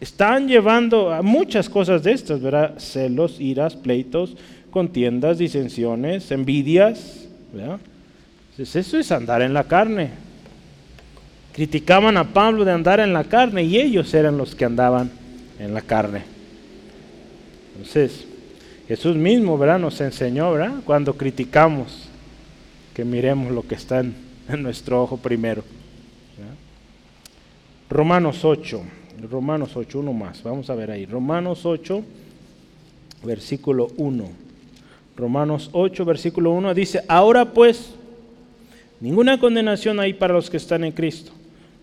están llevando a muchas cosas de estas, ¿verdad? Celos, iras, pleitos, contiendas, disensiones, envidias, ¿verdad? Entonces eso es andar en la carne. Criticaban a Pablo de andar en la carne y ellos eran los que andaban en la carne. Entonces, Jesús mismo, ¿verdad? Nos enseñó, ¿verdad? Cuando criticamos, que miremos lo que está en, nuestro ojo primero. Romanos 8, Romanos 8, uno más, vamos a ver ahí. Romanos 8, versículo 1. Romanos 8, versículo 1 dice, ahora pues, ninguna condenación hay para los que están en Cristo,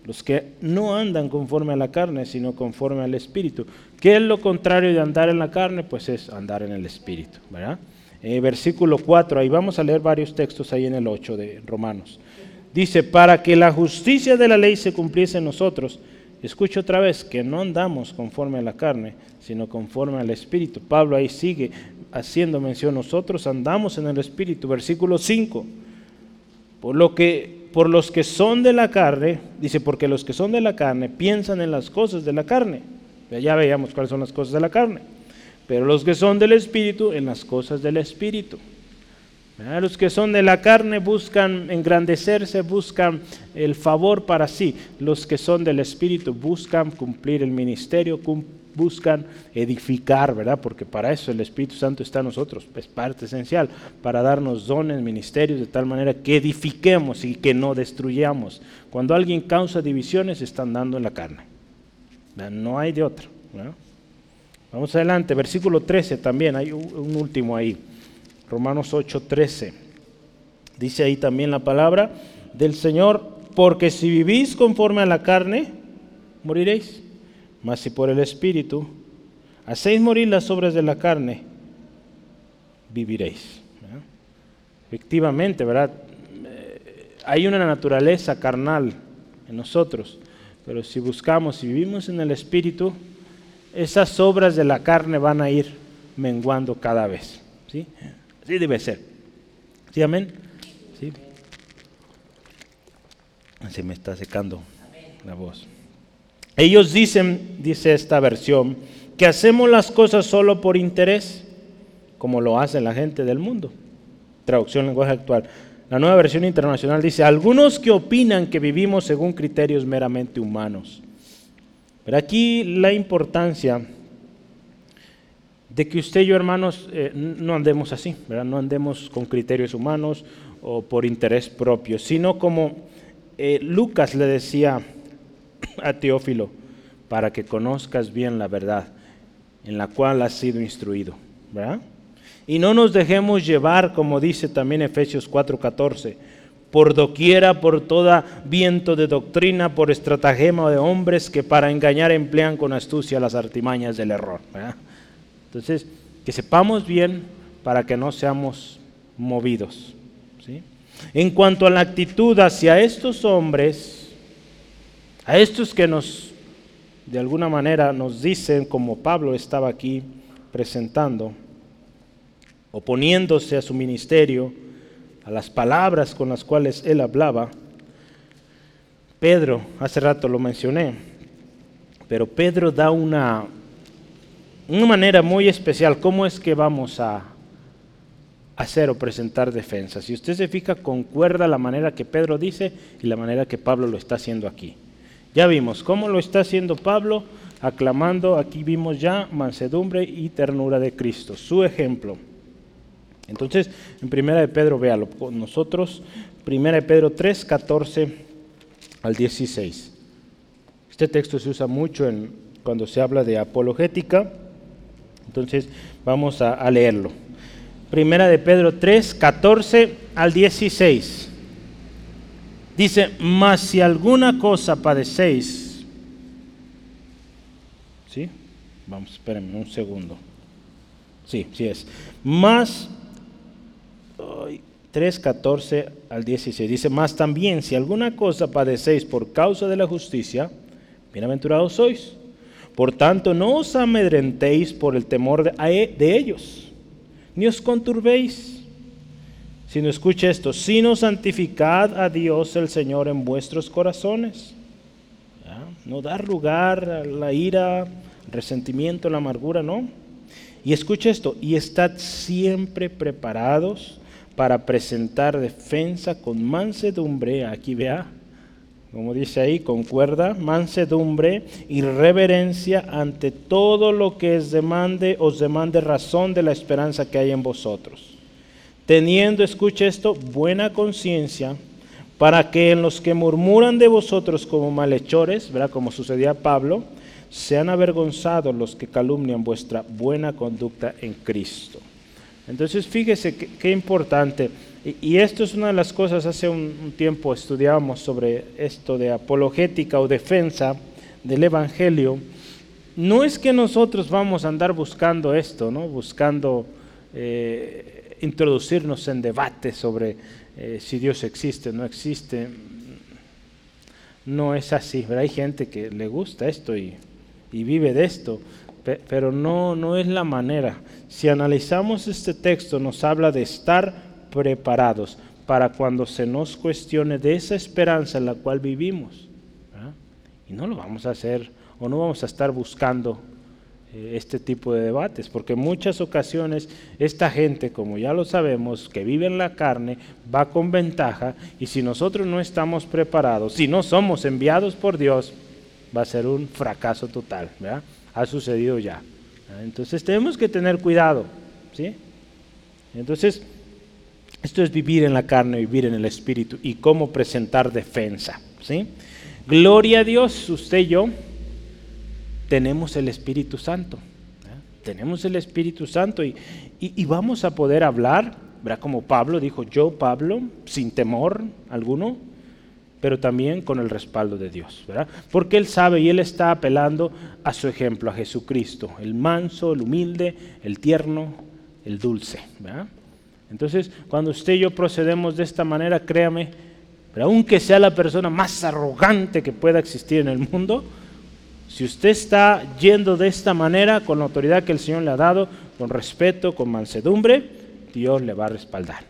los que no andan conforme a la carne, sino conforme al Espíritu. ¿Qué es lo contrario de andar en la carne? Pues es andar en el Espíritu, ¿verdad? Eh, versículo 4, ahí vamos a leer varios textos ahí en el 8 de Romanos. Dice, para que la justicia de la ley se cumpliese en nosotros, escucho otra vez, que no andamos conforme a la carne, sino conforme al Espíritu. Pablo ahí sigue haciendo mención, nosotros andamos en el Espíritu. Versículo 5. Por lo que por los que son de la carne, dice, porque los que son de la carne piensan en las cosas de la carne. Ya veíamos cuáles son las cosas de la carne. Pero los que son del Espíritu, en las cosas del Espíritu. Los que son de la carne buscan engrandecerse, buscan el favor para sí. Los que son del Espíritu buscan cumplir el ministerio, buscan edificar, ¿verdad? Porque para eso el Espíritu Santo está en nosotros, es parte esencial, para darnos dones, ministerios, de tal manera que edifiquemos y que no destruyamos. Cuando alguien causa divisiones, están dando en la carne. No hay de otra. Vamos adelante, versículo 13 también, hay un último ahí. Romanos 8:13. Dice ahí también la palabra del Señor, porque si vivís conforme a la carne, moriréis. Mas si por el Espíritu hacéis morir las obras de la carne, viviréis. Efectivamente, ¿verdad? Eh, hay una naturaleza carnal en nosotros, pero si buscamos y vivimos en el Espíritu, esas obras de la carne van a ir menguando cada vez. ¿sí? Así debe ser. ¿Sí, amén? ¿Sí? Se me está secando la voz. Ellos dicen, dice esta versión, que hacemos las cosas solo por interés, como lo hace la gente del mundo. Traducción lenguaje actual. La nueva versión internacional dice, algunos que opinan que vivimos según criterios meramente humanos. Pero aquí la importancia de que usted y yo, hermanos, eh, no andemos así, ¿verdad? no andemos con criterios humanos o por interés propio, sino como eh, Lucas le decía a Teófilo, para que conozcas bien la verdad en la cual has sido instruido. ¿verdad? Y no nos dejemos llevar, como dice también Efesios 4:14, por doquiera, por toda viento de doctrina, por estratagema de hombres que para engañar emplean con astucia las artimañas del error. Entonces, que sepamos bien para que no seamos movidos. En cuanto a la actitud hacia estos hombres, a estos que nos, de alguna manera, nos dicen, como Pablo estaba aquí presentando, oponiéndose a su ministerio, a las palabras con las cuales él hablaba, Pedro, hace rato lo mencioné, pero Pedro da una una manera muy especial cómo es que vamos a hacer o presentar defensa. Si usted se fija, concuerda la manera que Pedro dice y la manera que Pablo lo está haciendo aquí. Ya vimos cómo lo está haciendo Pablo, aclamando, aquí vimos ya mansedumbre y ternura de Cristo, su ejemplo. Entonces, en Primera de Pedro, véalo con nosotros, Primera de Pedro 3, 14 al 16. Este texto se usa mucho en, cuando se habla de apologética entonces vamos a, leerlo. Primera de Pedro 3, 14 al 16. Dice, mas si alguna cosa padecéis, ¿sí? Vamos, espérenme un segundo. Sí, sí es. Más, 3, 14 al 16. Dice, más también si alguna cosa padecéis por causa de la justicia, bienaventurados sois por tanto, no os amedrentéis por el temor e, de, ellos, ni os conturbéis, sino escuche esto, sino santificad a Dios el Señor en vuestros corazones. No dar lugar a la ira, resentimiento, la amargura, no. Y escuche esto, y estad siempre preparados para presentar defensa con mansedumbre, aquí vea, como dice ahí, concuerda, mansedumbre y reverencia ante todo lo que os demande, os demande razón de la esperanza que hay en vosotros. Teniendo, escuche esto, buena conciencia, para que en los que murmuran de vosotros como malhechores, ¿verdad? como sucedía a Pablo, sean avergonzados los que calumnian vuestra buena conducta en Cristo. Entonces, fíjese qué importante y, esto es una de las cosas, hace un, tiempo estudiábamos sobre esto de apologética o defensa del Evangelio. No es que nosotros vamos a andar buscando esto, ¿no? buscando eh, introducirnos en debate sobre eh, si Dios existe o no existe. no es así. ¿verdad? Hay gente que le gusta esto y, vive de esto, pe- pero no, no es la manera. Si analizamos este texto, nos habla de estar preparados para cuando se nos cuestione de esa esperanza en la cual vivimos. ¿verdad? Y no lo vamos a hacer o no vamos a estar buscando eh, este tipo de debates, porque en muchas ocasiones esta gente, como ya lo sabemos, que vive en la carne, va con ventaja y si nosotros no estamos preparados, si no somos enviados por Dios, va a ser un fracaso total, ¿verdad? Ha sucedido ya. ¿verdad? Entonces tenemos que tener cuidado, ¿sí? Entonces, esto es vivir en la carne, vivir en el espíritu y cómo presentar defensa, ¿sí? Gloria a Dios, usted y yo tenemos el Espíritu Santo. ¿verdad? Tenemos el Espíritu Santo y, y- y vamos a poder hablar, ¿verdad? como Pablo dijo, yo Pablo, sin temor alguno, pero también con el respaldo de Dios, ¿verdad? Porque Él sabe y Él está apelando a su ejemplo, a Jesucristo, el manso, el humilde, el tierno, el dulce, ¿verdad? Entonces, cuando usted y yo procedemos de esta manera, créame, pero aunque sea la persona más arrogante que pueda existir en el mundo, si usted está yendo de esta manera, con la autoridad que el Señor le ha dado, con respeto, con mansedumbre, Dios le va a respaldar.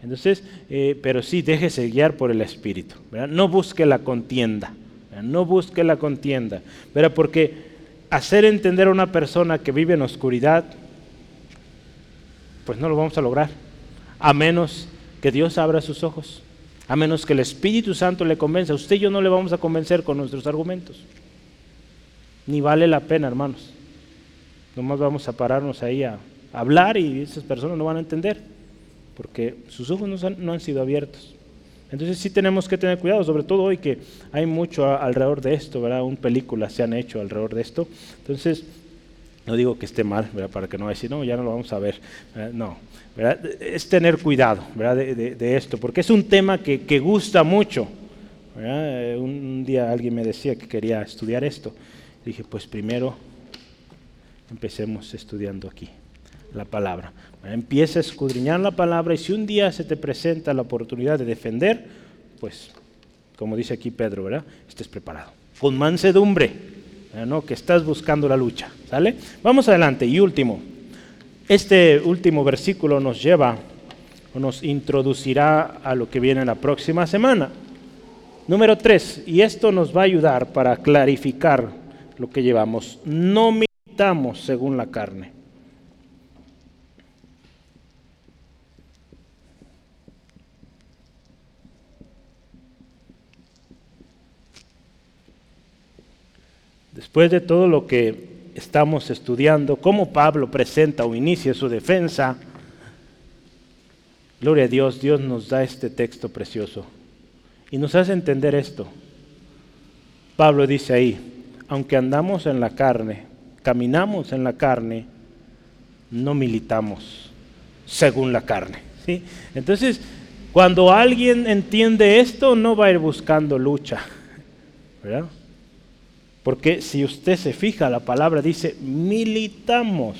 Entonces, eh, pero sí, déjese guiar por el Espíritu. No busque la contienda. No busque la contienda. Porque hacer entender a una persona que vive en oscuridad, pues no lo vamos a lograr. A menos que Dios abra sus ojos. A menos que el Espíritu Santo le convenza. Usted y yo no le vamos a convencer con nuestros argumentos. Ni vale la pena, hermanos. Nomás vamos a pararnos ahí a hablar y esas personas no van a entender, porque sus ojos no, han, sido abiertos. Entonces sí tenemos que tener cuidado, sobre todo hoy que hay mucho alrededor de esto, ¿verdad? Un película se han hecho alrededor de esto. Entonces, no digo que esté mal, ¿verdad? Para que no decir, no, ya no lo vamos a ver. No. Es tener cuidado. De, esto, porque es un tema que, que gusta mucho. Eh, Un, día alguien me decía que quería estudiar esto. Dije, pues primero empecemos estudiando aquí la palabra. Empieza a escudriñar la palabra y si un día se te presenta la oportunidad de defender, pues, como dice aquí Pedro, ¿verdad? Estés preparado. Con mansedumbre. ¿No? Que estás buscando la lucha, ¿sale? Vamos adelante. Y último, este último versículo nos lleva o nos introducirá a lo que viene la próxima semana. Número tres, y esto nos va a ayudar para clarificar lo que llevamos. No militamos según la carne. Después de todo lo que estamos estudiando, cómo Pablo presenta o inicia su defensa, gloria a Dios, Dios nos da este texto precioso y nos hace entender esto. Pablo dice ahí, aunque andamos en la carne, caminamos en la carne, no militamos según la carne. ¿sí? Entonces, cuando alguien entiende esto, no va a ir buscando lucha. ¿verdad? Porque si usted se fija, la palabra dice militamos.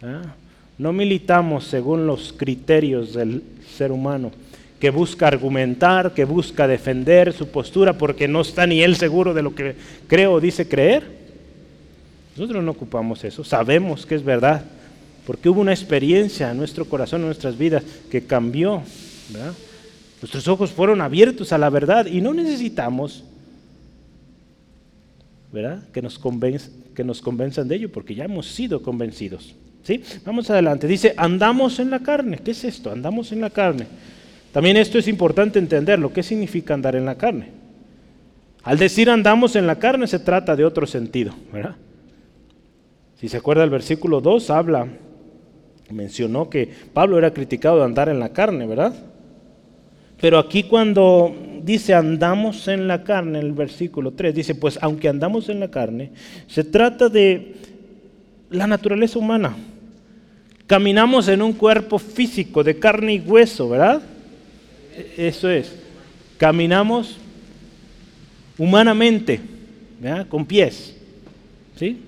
¿verdad? No militamos según los criterios del ser humano, que busca argumentar, que busca defender su postura porque no está ni él seguro de lo que cree o dice creer. Nosotros no ocupamos eso, sabemos que es verdad, porque hubo una experiencia en nuestro corazón, en nuestras vidas, que cambió. Nuestros ojos fueron abiertos a la verdad y no necesitamos ¿verdad? Que nos, que nos convenzan de ello, porque ya hemos sido convencidos. ¿sí? Vamos adelante. Dice, andamos en la carne. ¿Qué es esto? Andamos en la carne. También esto es importante entenderlo. ¿Qué significa andar en la carne? Al decir andamos en la carne se trata de otro sentido, ¿verdad? Si se acuerda el versículo 2, habla, mencionó que Pablo era criticado de andar en la carne, ¿verdad? Pero aquí cuando dice andamos en la carne, el versículo 3 dice, pues aunque andamos en la carne, se trata de la naturaleza humana. Caminamos en un cuerpo físico de carne y hueso, ¿verdad? E- Eso es. Caminamos humanamente, ¿verdad? Con pies, ¿sí?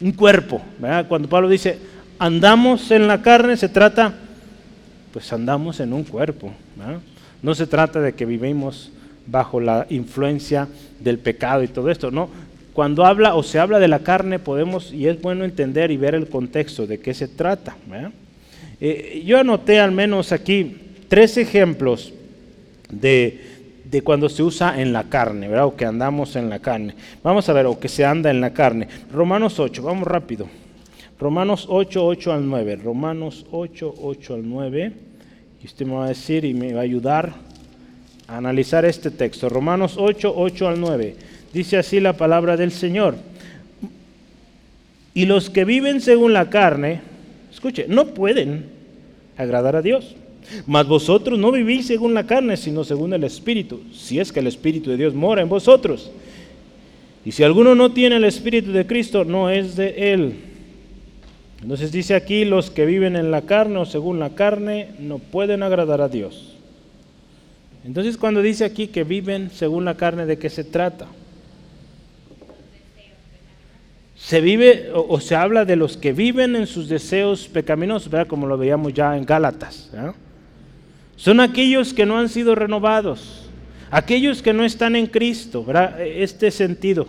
Un cuerpo, ¿verdad? Cuando Pablo dice andamos en la carne, se trata, pues andamos en un cuerpo. No se trata de que vivimos bajo la influencia del pecado y todo esto, ¿no? Cuando habla o se habla de la carne podemos, y es bueno entender y ver el contexto de qué se trata. Eh, yo anoté al menos aquí tres ejemplos de, de, cuando se usa en la carne, ¿verdad? O que andamos en la carne. Vamos a ver, o que se anda en la carne. Romanos 8, vamos rápido. Romanos 8, 8 al 9. Romanos 8, 8 al 9. Y usted me va a decir y me va a ayudar analizar este texto. Romanos 8, 8 al 9. Dice así la palabra del Señor. Y los que viven según la carne, escuche, no pueden agradar a Dios. Mas vosotros no vivís según la carne, sino según el Espíritu, si es que el Espíritu de Dios mora en vosotros. Y si alguno no tiene el Espíritu de Cristo, no es de Él. Entonces dice aquí, los que viven en la carne o según la carne no pueden agradar a Dios. Entonces cuando dice aquí que viven según la carne, ¿de qué se trata? Se vive o, se habla de los que viven en sus deseos pecaminosos, ¿verdad? como lo veíamos ya en Gálatas. Son aquellos que no han sido renovados, aquellos que no están en Cristo, ¿verdad? este sentido.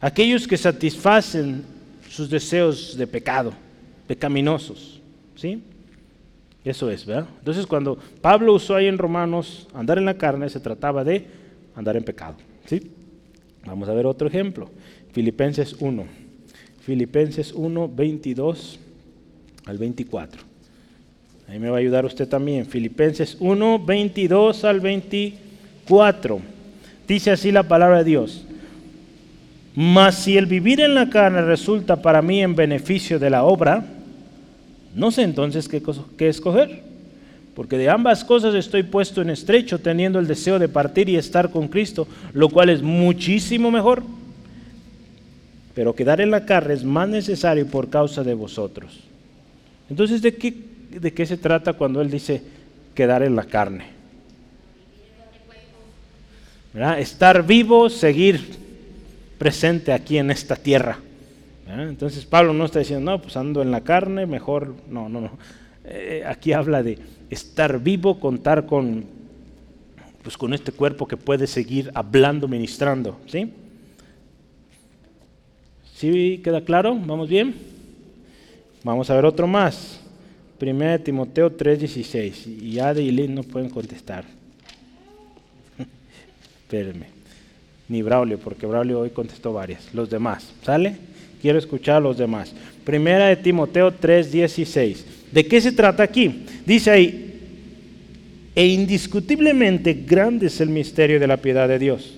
Aquellos que satisfacen sus deseos de pecado, pecaminosos. ¿Sí? Eso es, ¿verdad? Entonces cuando Pablo usó ahí en Romanos andar en la carne, se trataba de andar en pecado. ¿Sí? Vamos a ver otro ejemplo. Filipenses 1. Filipenses 1, 22 al 24. Ahí me va a ayudar usted también. Filipenses 1, 22 al 24. Dice así la palabra de Dios. Mas si el vivir en la carne resulta para mí en beneficio de la obra, no sé entonces qué, qué, escoger. Porque de ambas cosas estoy puesto en estrecho, teniendo el deseo de partir y estar con Cristo, lo cual es muchísimo mejor. Pero quedar en la carne es más necesario por causa de vosotros. Entonces, ¿de qué, de qué se trata cuando Él dice quedar en la carne? Estar vivo, seguir presente aquí en esta tierra. Entonces Pablo no está diciendo, no, pues ando en la carne, mejor, no, no, no. Eh, aquí habla de estar vivo, contar con, pues con este cuerpo que puede seguir hablando, ministrando, ¿sí? ¿Sí queda claro? ¿Vamos bien? Vamos a ver otro más. 1 Timoteo 3:16. Y Ade y Lynn no pueden contestar. Espérenme ni Braulio, porque Braulio hoy contestó varias. Los demás, ¿sale? Quiero escuchar a los demás. Primera de Timoteo 3:16. ¿De qué se trata aquí? Dice ahí, e indiscutiblemente grande es el misterio de la piedad de Dios.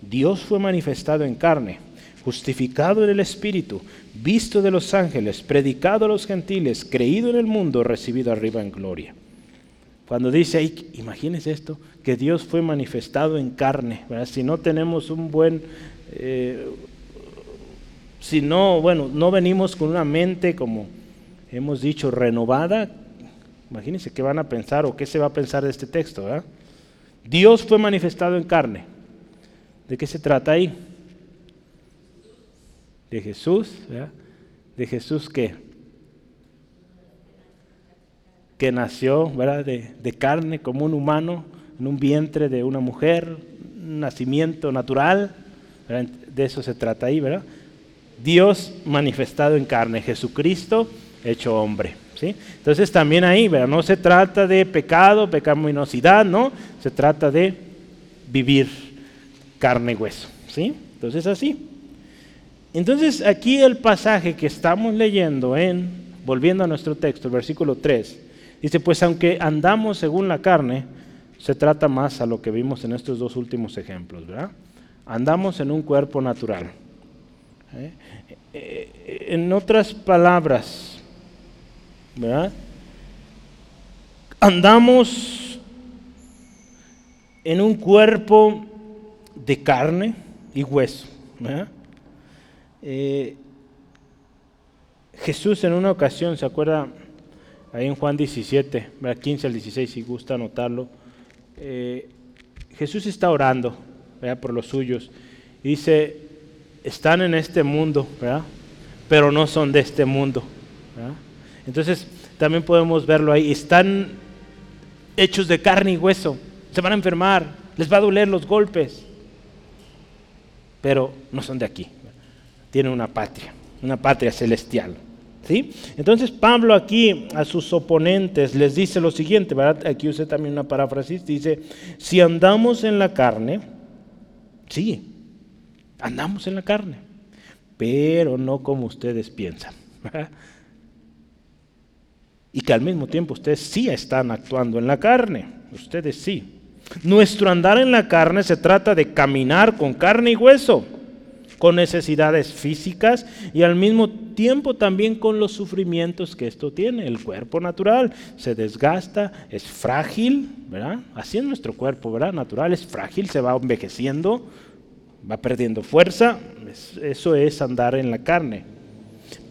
Dios fue manifestado en carne, justificado en el Espíritu, visto de los ángeles, predicado a los gentiles, creído en el mundo, recibido arriba en gloria. Cuando dice ahí, imagínense esto, que Dios fue manifestado en carne, si no tenemos un buen, eh, si no, bueno, no venimos con una mente como hemos dicho renovada, imagínense qué van a pensar o qué se va a pensar de este texto. Dios fue manifestado en carne. ¿De qué se trata ahí? De Jesús, ¿de Jesús qué? que nació ¿verdad? De, carne como un humano en un vientre de una mujer, un nacimiento natural, de eso se trata ahí, ¿verdad? Dios manifestado en carne, Jesucristo hecho hombre. ¿sí? Entonces también ahí, no se trata de pecado, pecaminosidad, no, se trata de vivir carne y hueso. ¿sí? Entonces así. Entonces aquí el pasaje que estamos leyendo en, volviendo a nuestro texto, el versículo 3, Dice, pues aunque andamos según la carne, se trata más a lo que vimos en estos dos últimos ejemplos, ¿verdad? Andamos en un cuerpo natural. ¿Eh? En otras palabras, ¿verdad? Andamos en un cuerpo de carne y hueso. Eh, Jesús en una ocasión, ¿se acuerda? ahí en Juan 17, 15 al 16, si gusta anotarlo, eh, Jesús está orando por los suyos. dice, están en este mundo, pero no son de este mundo. Entonces, también podemos verlo ahí. Están hechos de carne y hueso. se van a enfermar, les va a doler los golpes, pero no son de aquí, tienen una patria, una patria celestial. ¿Sí? Entonces Pablo aquí a sus oponentes les dice lo siguiente, ¿verdad? aquí usé también una paráfrasis, dice, si andamos en la carne, sí, andamos en la carne, pero no como ustedes piensan. Y que al mismo tiempo ustedes sí están actuando en la carne, ustedes sí. Nuestro andar en la carne se trata de caminar con carne y hueso, con necesidades físicas y al mismo tiempo también con los sufrimientos que esto tiene. El cuerpo natural se desgasta, es frágil, ¿verdad? Así es nuestro cuerpo, ¿verdad? Natural es frágil, se va envejeciendo, va perdiendo fuerza. Eso es andar en la carne.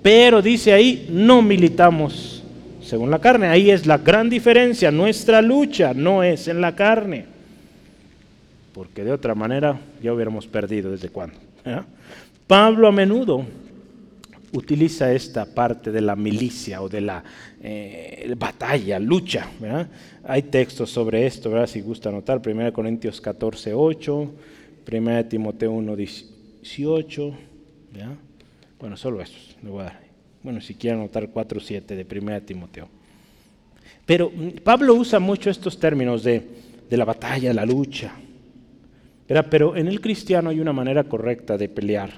Pero dice ahí, no militamos según la carne. Ahí es la gran diferencia. Nuestra lucha no es en la carne. Porque de otra manera ya hubiéramos perdido desde cuándo. Pablo a menudo utiliza esta parte de la milicia o de la eh, batalla, lucha. Hay textos sobre esto, si gusta anotar, 1 Corintios 14, 8, 1 Timoteo 1, 18. Bueno, solo dar. Bueno, si quieren anotar 4.7 de 1 Timoteo. Pero mm, Pablo usa mucho estos términos de, la batalla, la lucha. Pero en el cristiano hay una manera correcta de pelear,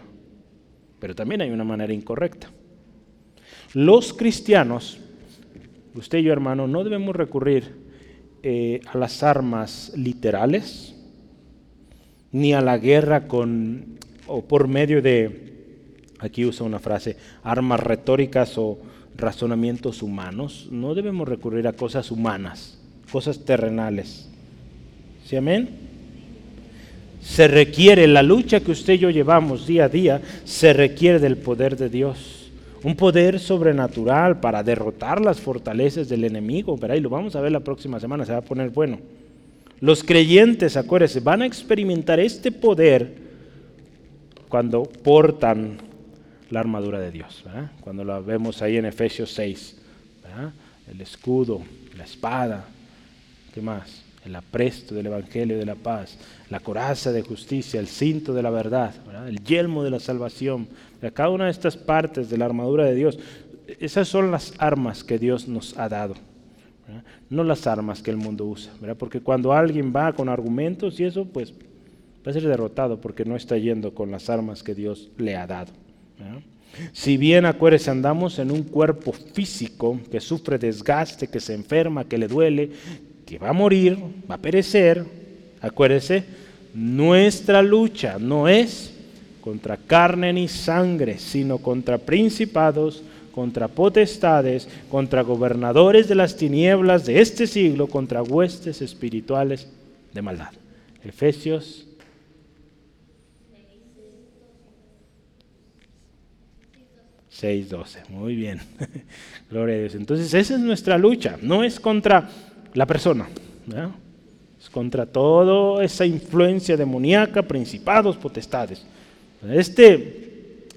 pero también hay una manera incorrecta. Los cristianos, usted y yo hermano, no debemos recurrir eh, a las armas literales, ni a la guerra con, o por medio de aquí usa una frase, armas retóricas o razonamientos humanos. No debemos recurrir a cosas humanas, cosas terrenales. ¿Sí, amén? Se requiere, la lucha que usted y yo llevamos día a día, se requiere del poder de Dios. Un poder sobrenatural para derrotar las fortalezas del enemigo. Verá, y lo vamos a ver la próxima semana, se va a poner bueno. Los creyentes, acuérdense, van a experimentar este poder cuando portan la armadura de Dios. Cuando la vemos ahí en Efesios 6, el escudo, la espada, ¿qué más? El apresto del Evangelio de la paz, la coraza de justicia, el cinto de la verdad, el yelmo de la salvación. Cada una de estas partes de la armadura de Dios, esas son las armas que Dios nos ha dado. No las armas que el mundo usa. Porque cuando alguien va con argumentos y eso, pues va a ser derrotado porque no está yendo con las armas que Dios le ha dado. Si bien, acuérdese, andamos en un cuerpo físico que sufre desgaste, que se enferma, que le duele, que va a morir, va a perecer, acuérdese, nuestra lucha no es contra carne ni sangre, sino contra principados, contra potestades, contra gobernadores de las tinieblas de este siglo, contra huestes espirituales de maldad. Efesios 6.12. Muy bien. Gloria a Dios. Entonces esa es nuestra lucha. No es contra la persona. Es contra toda esa influencia demoníaca, principados, potestades. Este,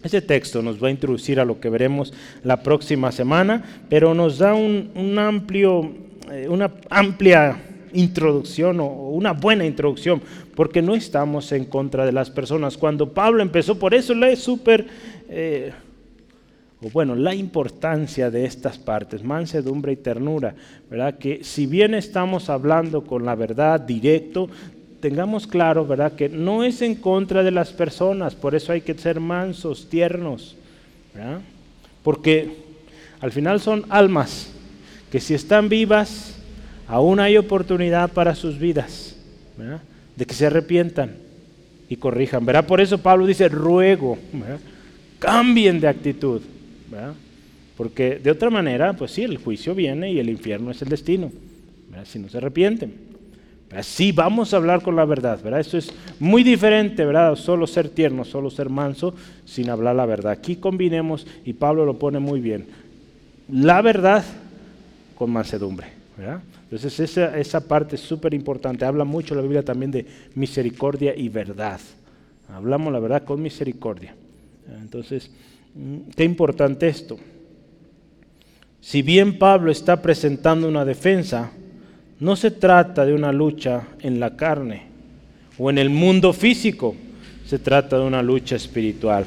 este texto nos va a introducir a lo que veremos la próxima semana, pero nos da un, amplio, eh, una amplia introducción o una buena introducción, porque no estamos en contra de las personas. Cuando Pablo empezó, por eso le es súper... Eh, o bueno, la importancia de estas partes, mansedumbre y ternura, ¿verdad? Que si bien estamos hablando con la verdad directo, tengamos claro, ¿verdad? Que no es en contra de las personas, por eso hay que ser mansos, tiernos, ¿verdad? Porque al final son almas que si están vivas, aún hay oportunidad para sus vidas, ¿verdad? De que se arrepientan y corrijan, ¿verdad? Por eso Pablo dice, ruego, cambien de actitud. Porque de otra manera, pues sí, el juicio viene y el infierno es el destino, si no se arrepienten. Sí, vamos a hablar con la verdad, ¿verdad? Esto es muy diferente, ¿verdad? Solo ser tierno, solo ser manso, sin hablar la verdad. Aquí combinemos, y Pablo lo pone muy bien, la verdad con mansedumbre, ¿verdad? Entonces esa, esa parte es súper importante. Habla mucho la Biblia también de misericordia y verdad. Hablamos la verdad con misericordia. Entonces, Mm, qué importante esto. Si bien Pablo está presentando una defensa, no se trata de una lucha en la carne o en el mundo físico, se trata de una lucha espiritual.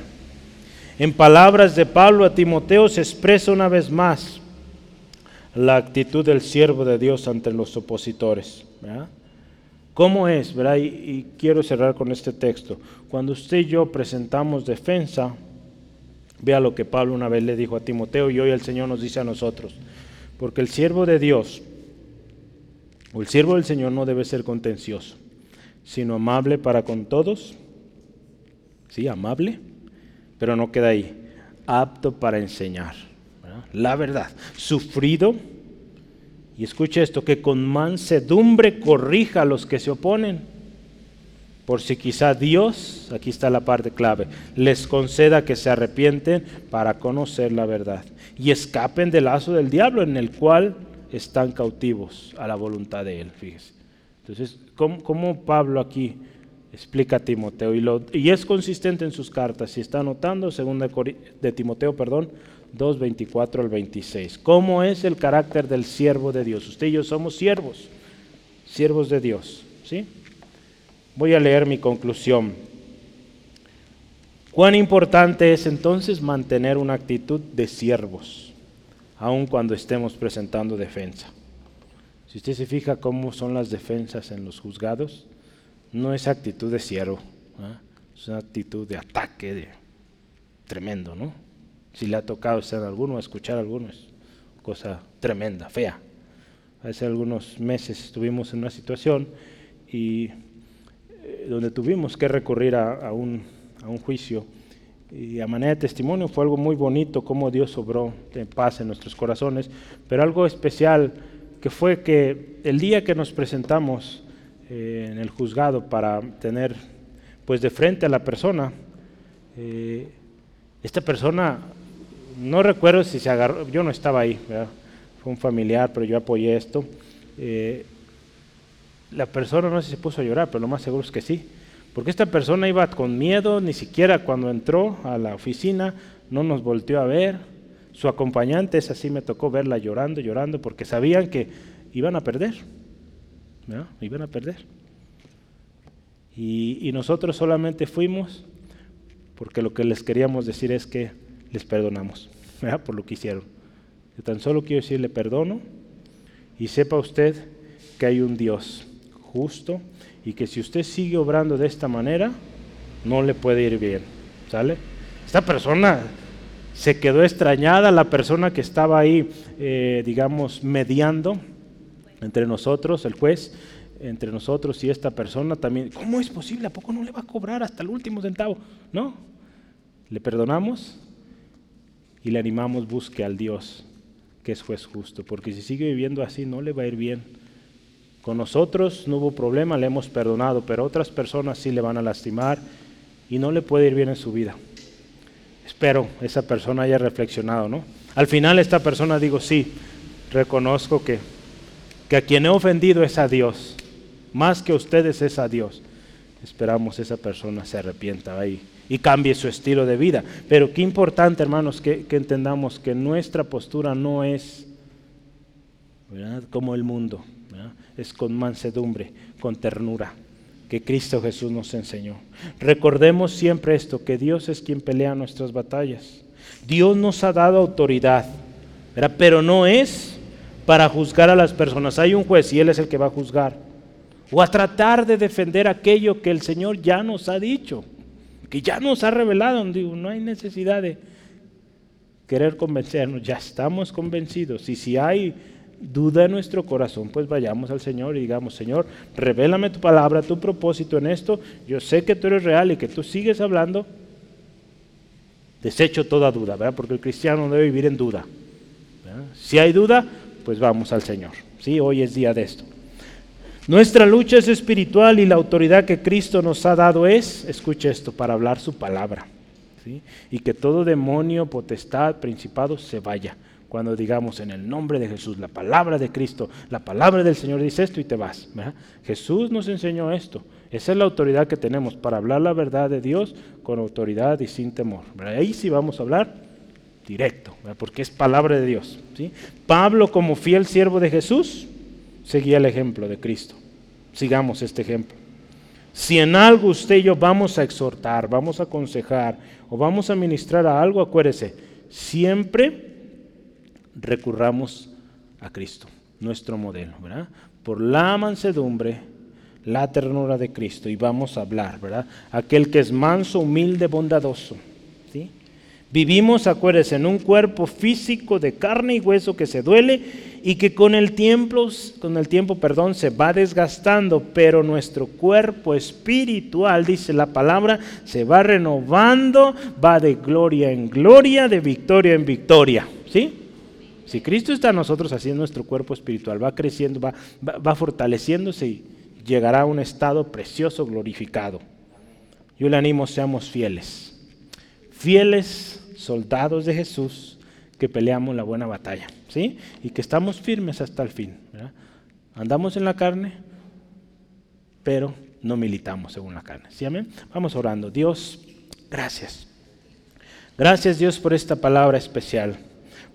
En palabras de Pablo a Timoteo se expresa una vez más la actitud del siervo de Dios ante los opositores. ¿Cómo es? Y, quiero cerrar con este texto. Cuando usted y yo presentamos defensa, vea lo que Pablo una vez le dijo a Timoteo y hoy el Señor nos dice a nosotros. Porque el siervo de Dios, el siervo del Señor no debe ser contencioso, sino amable para con todos. Sí, amable, pero no queda ahí. Apto para enseñar. La verdad. Sufrido y escuche esto, que con mansedumbre corrija a los que se oponen, por si quizá Dios, aquí está la parte clave, les conceda que se arrepienten para conocer la verdad y escapen del lazo del diablo en el cual están cautivos a la voluntad de él, fíjese. Entonces, ¿cómo, Pablo aquí explica a Timoteo? Y, es consistente en sus cartas, si está anotando, segunda de Timoteo, perdón, 2, 24 al 26. ¿Cómo es el carácter del siervo de Dios? Usted y yo somos siervos, siervos de Dios. ¿sí? Voy a leer mi conclusión. ¿Cuán importante es entonces mantener una actitud de siervos, aun cuando estemos presentando defensa? Si usted se fija cómo son las defensas en los juzgados, no es actitud de siervo, ¿ah? es una actitud de ataque de, tremendo, ¿no? Si le ha tocado estar alguno, escuchar a alguno, es cosa tremenda, fea. Hace algunos meses estuvimos en una situación y eh, donde tuvimos que recurrir a, un, juicio. Y a manera de testimonio fue algo muy bonito cómo Dios obró de paz en nuestros corazones, pero algo especial que fue que el día que nos presentamos eh, en el juzgado para tener pues de frente a la persona, eh, esta persona no recuerdo si se agarró, yo no estaba ahí, fue un familiar, pero yo apoyé esto. Eh, la persona no sé si se puso a llorar, pero lo más seguro es que sí, porque esta persona iba con miedo, ni siquiera cuando entró a la oficina no nos volteó a ver. Su acompañante, es así, me tocó verla llorando, llorando, porque sabían que iban a perder, iban a perder. y nosotros solamente fuimos porque lo que les queríamos decir es que les perdonamos por lo que hicieron. Yo tan solo quiero decirle perdono y sepa usted que hay un Dios justo y que si usted sigue obrando de esta manera, no le puede ir bien. ¿Sale? Esta persona se quedó extrañada, la persona que estaba ahí, eh, digamos, mediando entre nosotros, el juez, entre nosotros y esta persona también. ¿Cómo es posible? ¿A poco no le va a cobrar hasta el último centavo? No. Le perdonamos y le animamos busque al Dios que es juez justo, porque si sigue viviendo así no le va a ir bien. Con nosotros no hubo problema, le hemos perdonado, pero otras personas sí le van a lastimar y no le puede ir bien en su vida. Espero esa persona haya reflexionado, ¿no? Al final esta persona digo, sí, reconozco que, que a quien he ofendido es a Dios, más que a ustedes es a Dios. Esperamos esa persona se arrepienta ahí y cambie su estilo de vida. Pero qué importante, hermanos, que, entendamos que nuestra postura no es como el mundo, es con mansedumbre, con ternura, que Cristo Jesús nos enseñó. Recordemos siempre esto, que Dios es quien pelea nuestras batallas. Dios nos ha dado autoridad, pero no es para juzgar a las personas. Hay un juez y Él es el que va a juzgar. O a tratar de defender aquello que el Señor ya nos ha dicho que ya nos ha revelado. No hay necesidad de querer convencernos, ya estamos convencidos. Y si hay duda en nuestro corazón, pues vayamos al Señor y digamos, Señor, revélame tu palabra, tu propósito en esto. Yo sé que tú eres real y que tú sigues hablando. Desecho toda duda, ¿verdad? Porque el cristiano no debe vivir en duda. Si hay duda, pues vamos al Señor. Sí, hoy es día de esto. Nuestra lucha es espiritual y la autoridad que Cristo nos ha dado es, escuche esto, para hablar su palabra. Y que todo demonio, potestad, principado se vaya. Cuando digamos en el nombre de Jesús, la palabra de Cristo, la palabra del Señor dice esto y te vas. Jesús nos enseñó esto. Esa es la autoridad que tenemos para hablar la verdad de Dios con autoridad y sin temor. Ahí sí vamos a hablar directo, porque es palabra de Dios. ¿sí? Pablo como fiel siervo de Jesús, seguía el ejemplo de Cristo. Sigamos este ejemplo. Si en algo usted y yo vamos a exhortar, vamos a aconsejar o vamos a ministrar a algo, acuérdese, siempre recurramos a Cristo, nuestro modelo, ¿verdad? Por la mansedumbre, la ternura de Cristo y vamos a hablar, ¿verdad? Aquel que es manso, humilde, bondadoso, ¿sí? Vivimos, acuérdense, en un cuerpo físico de carne y hueso que se duele y que con el tiempo, con el tiempo, perdón, se va desgastando, pero nuestro cuerpo espiritual, dice la palabra, se va renovando, va de gloria en gloria, de victoria en victoria, ¿sí? Si Cristo está en nosotros, así nuestro cuerpo espiritual va creciendo, va, va fortaleciéndose y llegará a un estado precioso, glorificado. Yo le animo, seamos fieles. Fieles soldados de Jesús que peleamos la buena batalla, ¿sí? Y que estamos firmes hasta el fin. Andamos en la carne, pero no militamos según la carne. ¿Sí, amén? Vamos orando. Dios, gracias. Gracias Dios por esta palabra especial.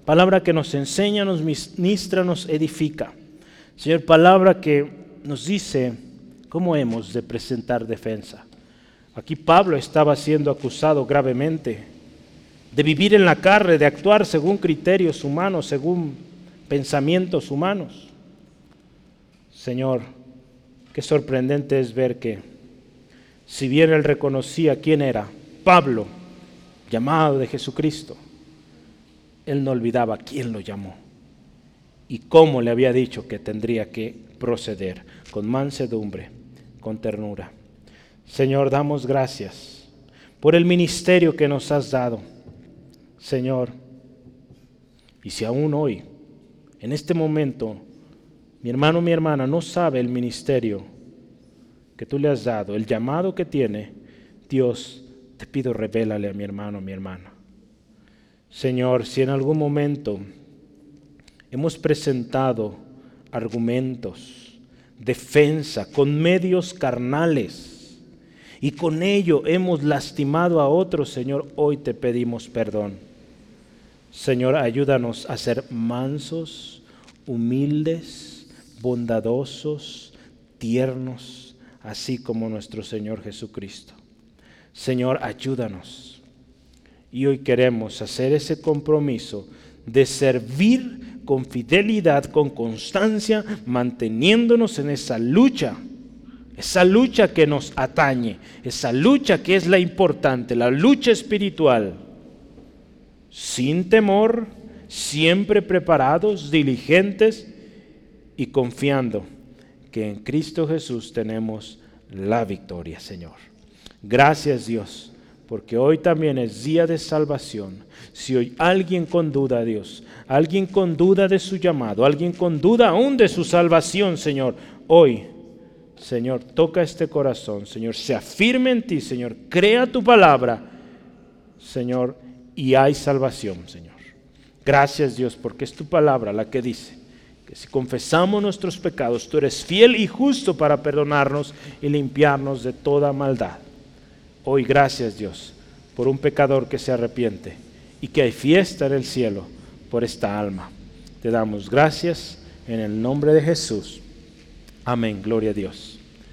Palabra que nos enseña, nos ministra, nos edifica. Señor, palabra que nos dice cómo hemos de presentar defensa. Aquí Pablo estaba siendo acusado gravemente de vivir en la carne, de actuar según criterios humanos, según pensamientos humanos. Señor, qué sorprendente es ver que, si bien él reconocía quién era, Pablo, llamado de Jesucristo, él no olvidaba quién lo llamó y cómo le había dicho que tendría que proceder, con mansedumbre, con ternura. Señor, damos gracias por el ministerio que nos has dado Señor, y si aún hoy, en este momento, mi hermano, mi hermana no sabe el ministerio que tú le has dado, el llamado que tiene, Dios, te pido revélale a mi hermano, mi hermana. Señor, si en algún momento hemos presentado argumentos, defensa, con medios carnales, y con ello hemos lastimado a otros, Señor, hoy te pedimos perdón. Señor, ayúdanos a ser mansos, humildes, bondadosos, tiernos, así como nuestro Señor Jesucristo. Señor, ayúdanos. Y hoy queremos hacer ese compromiso de servir con fidelidad, con constancia, manteniéndonos en esa lucha, esa lucha que nos atañe, esa lucha que es la importante, la lucha espiritual sin temor, siempre preparados, diligentes y confiando que en Cristo Jesús tenemos la victoria, Señor. Gracias Dios, porque hoy también es día de salvación. Si hoy alguien con duda, Dios, alguien con duda de su llamado, alguien con duda aún de su salvación, Señor, hoy, Señor, toca este corazón, Señor, se afirme en ti, Señor, crea tu palabra, Señor, y hay salvación, Señor. Gracias Dios, porque es tu palabra la que dice que si confesamos nuestros pecados, tú eres fiel y justo para perdonarnos y limpiarnos de toda maldad. Hoy gracias Dios por un pecador que se arrepiente y que hay fiesta en el cielo por esta alma. Te damos gracias en el nombre de Jesús. Amén, gloria a Dios.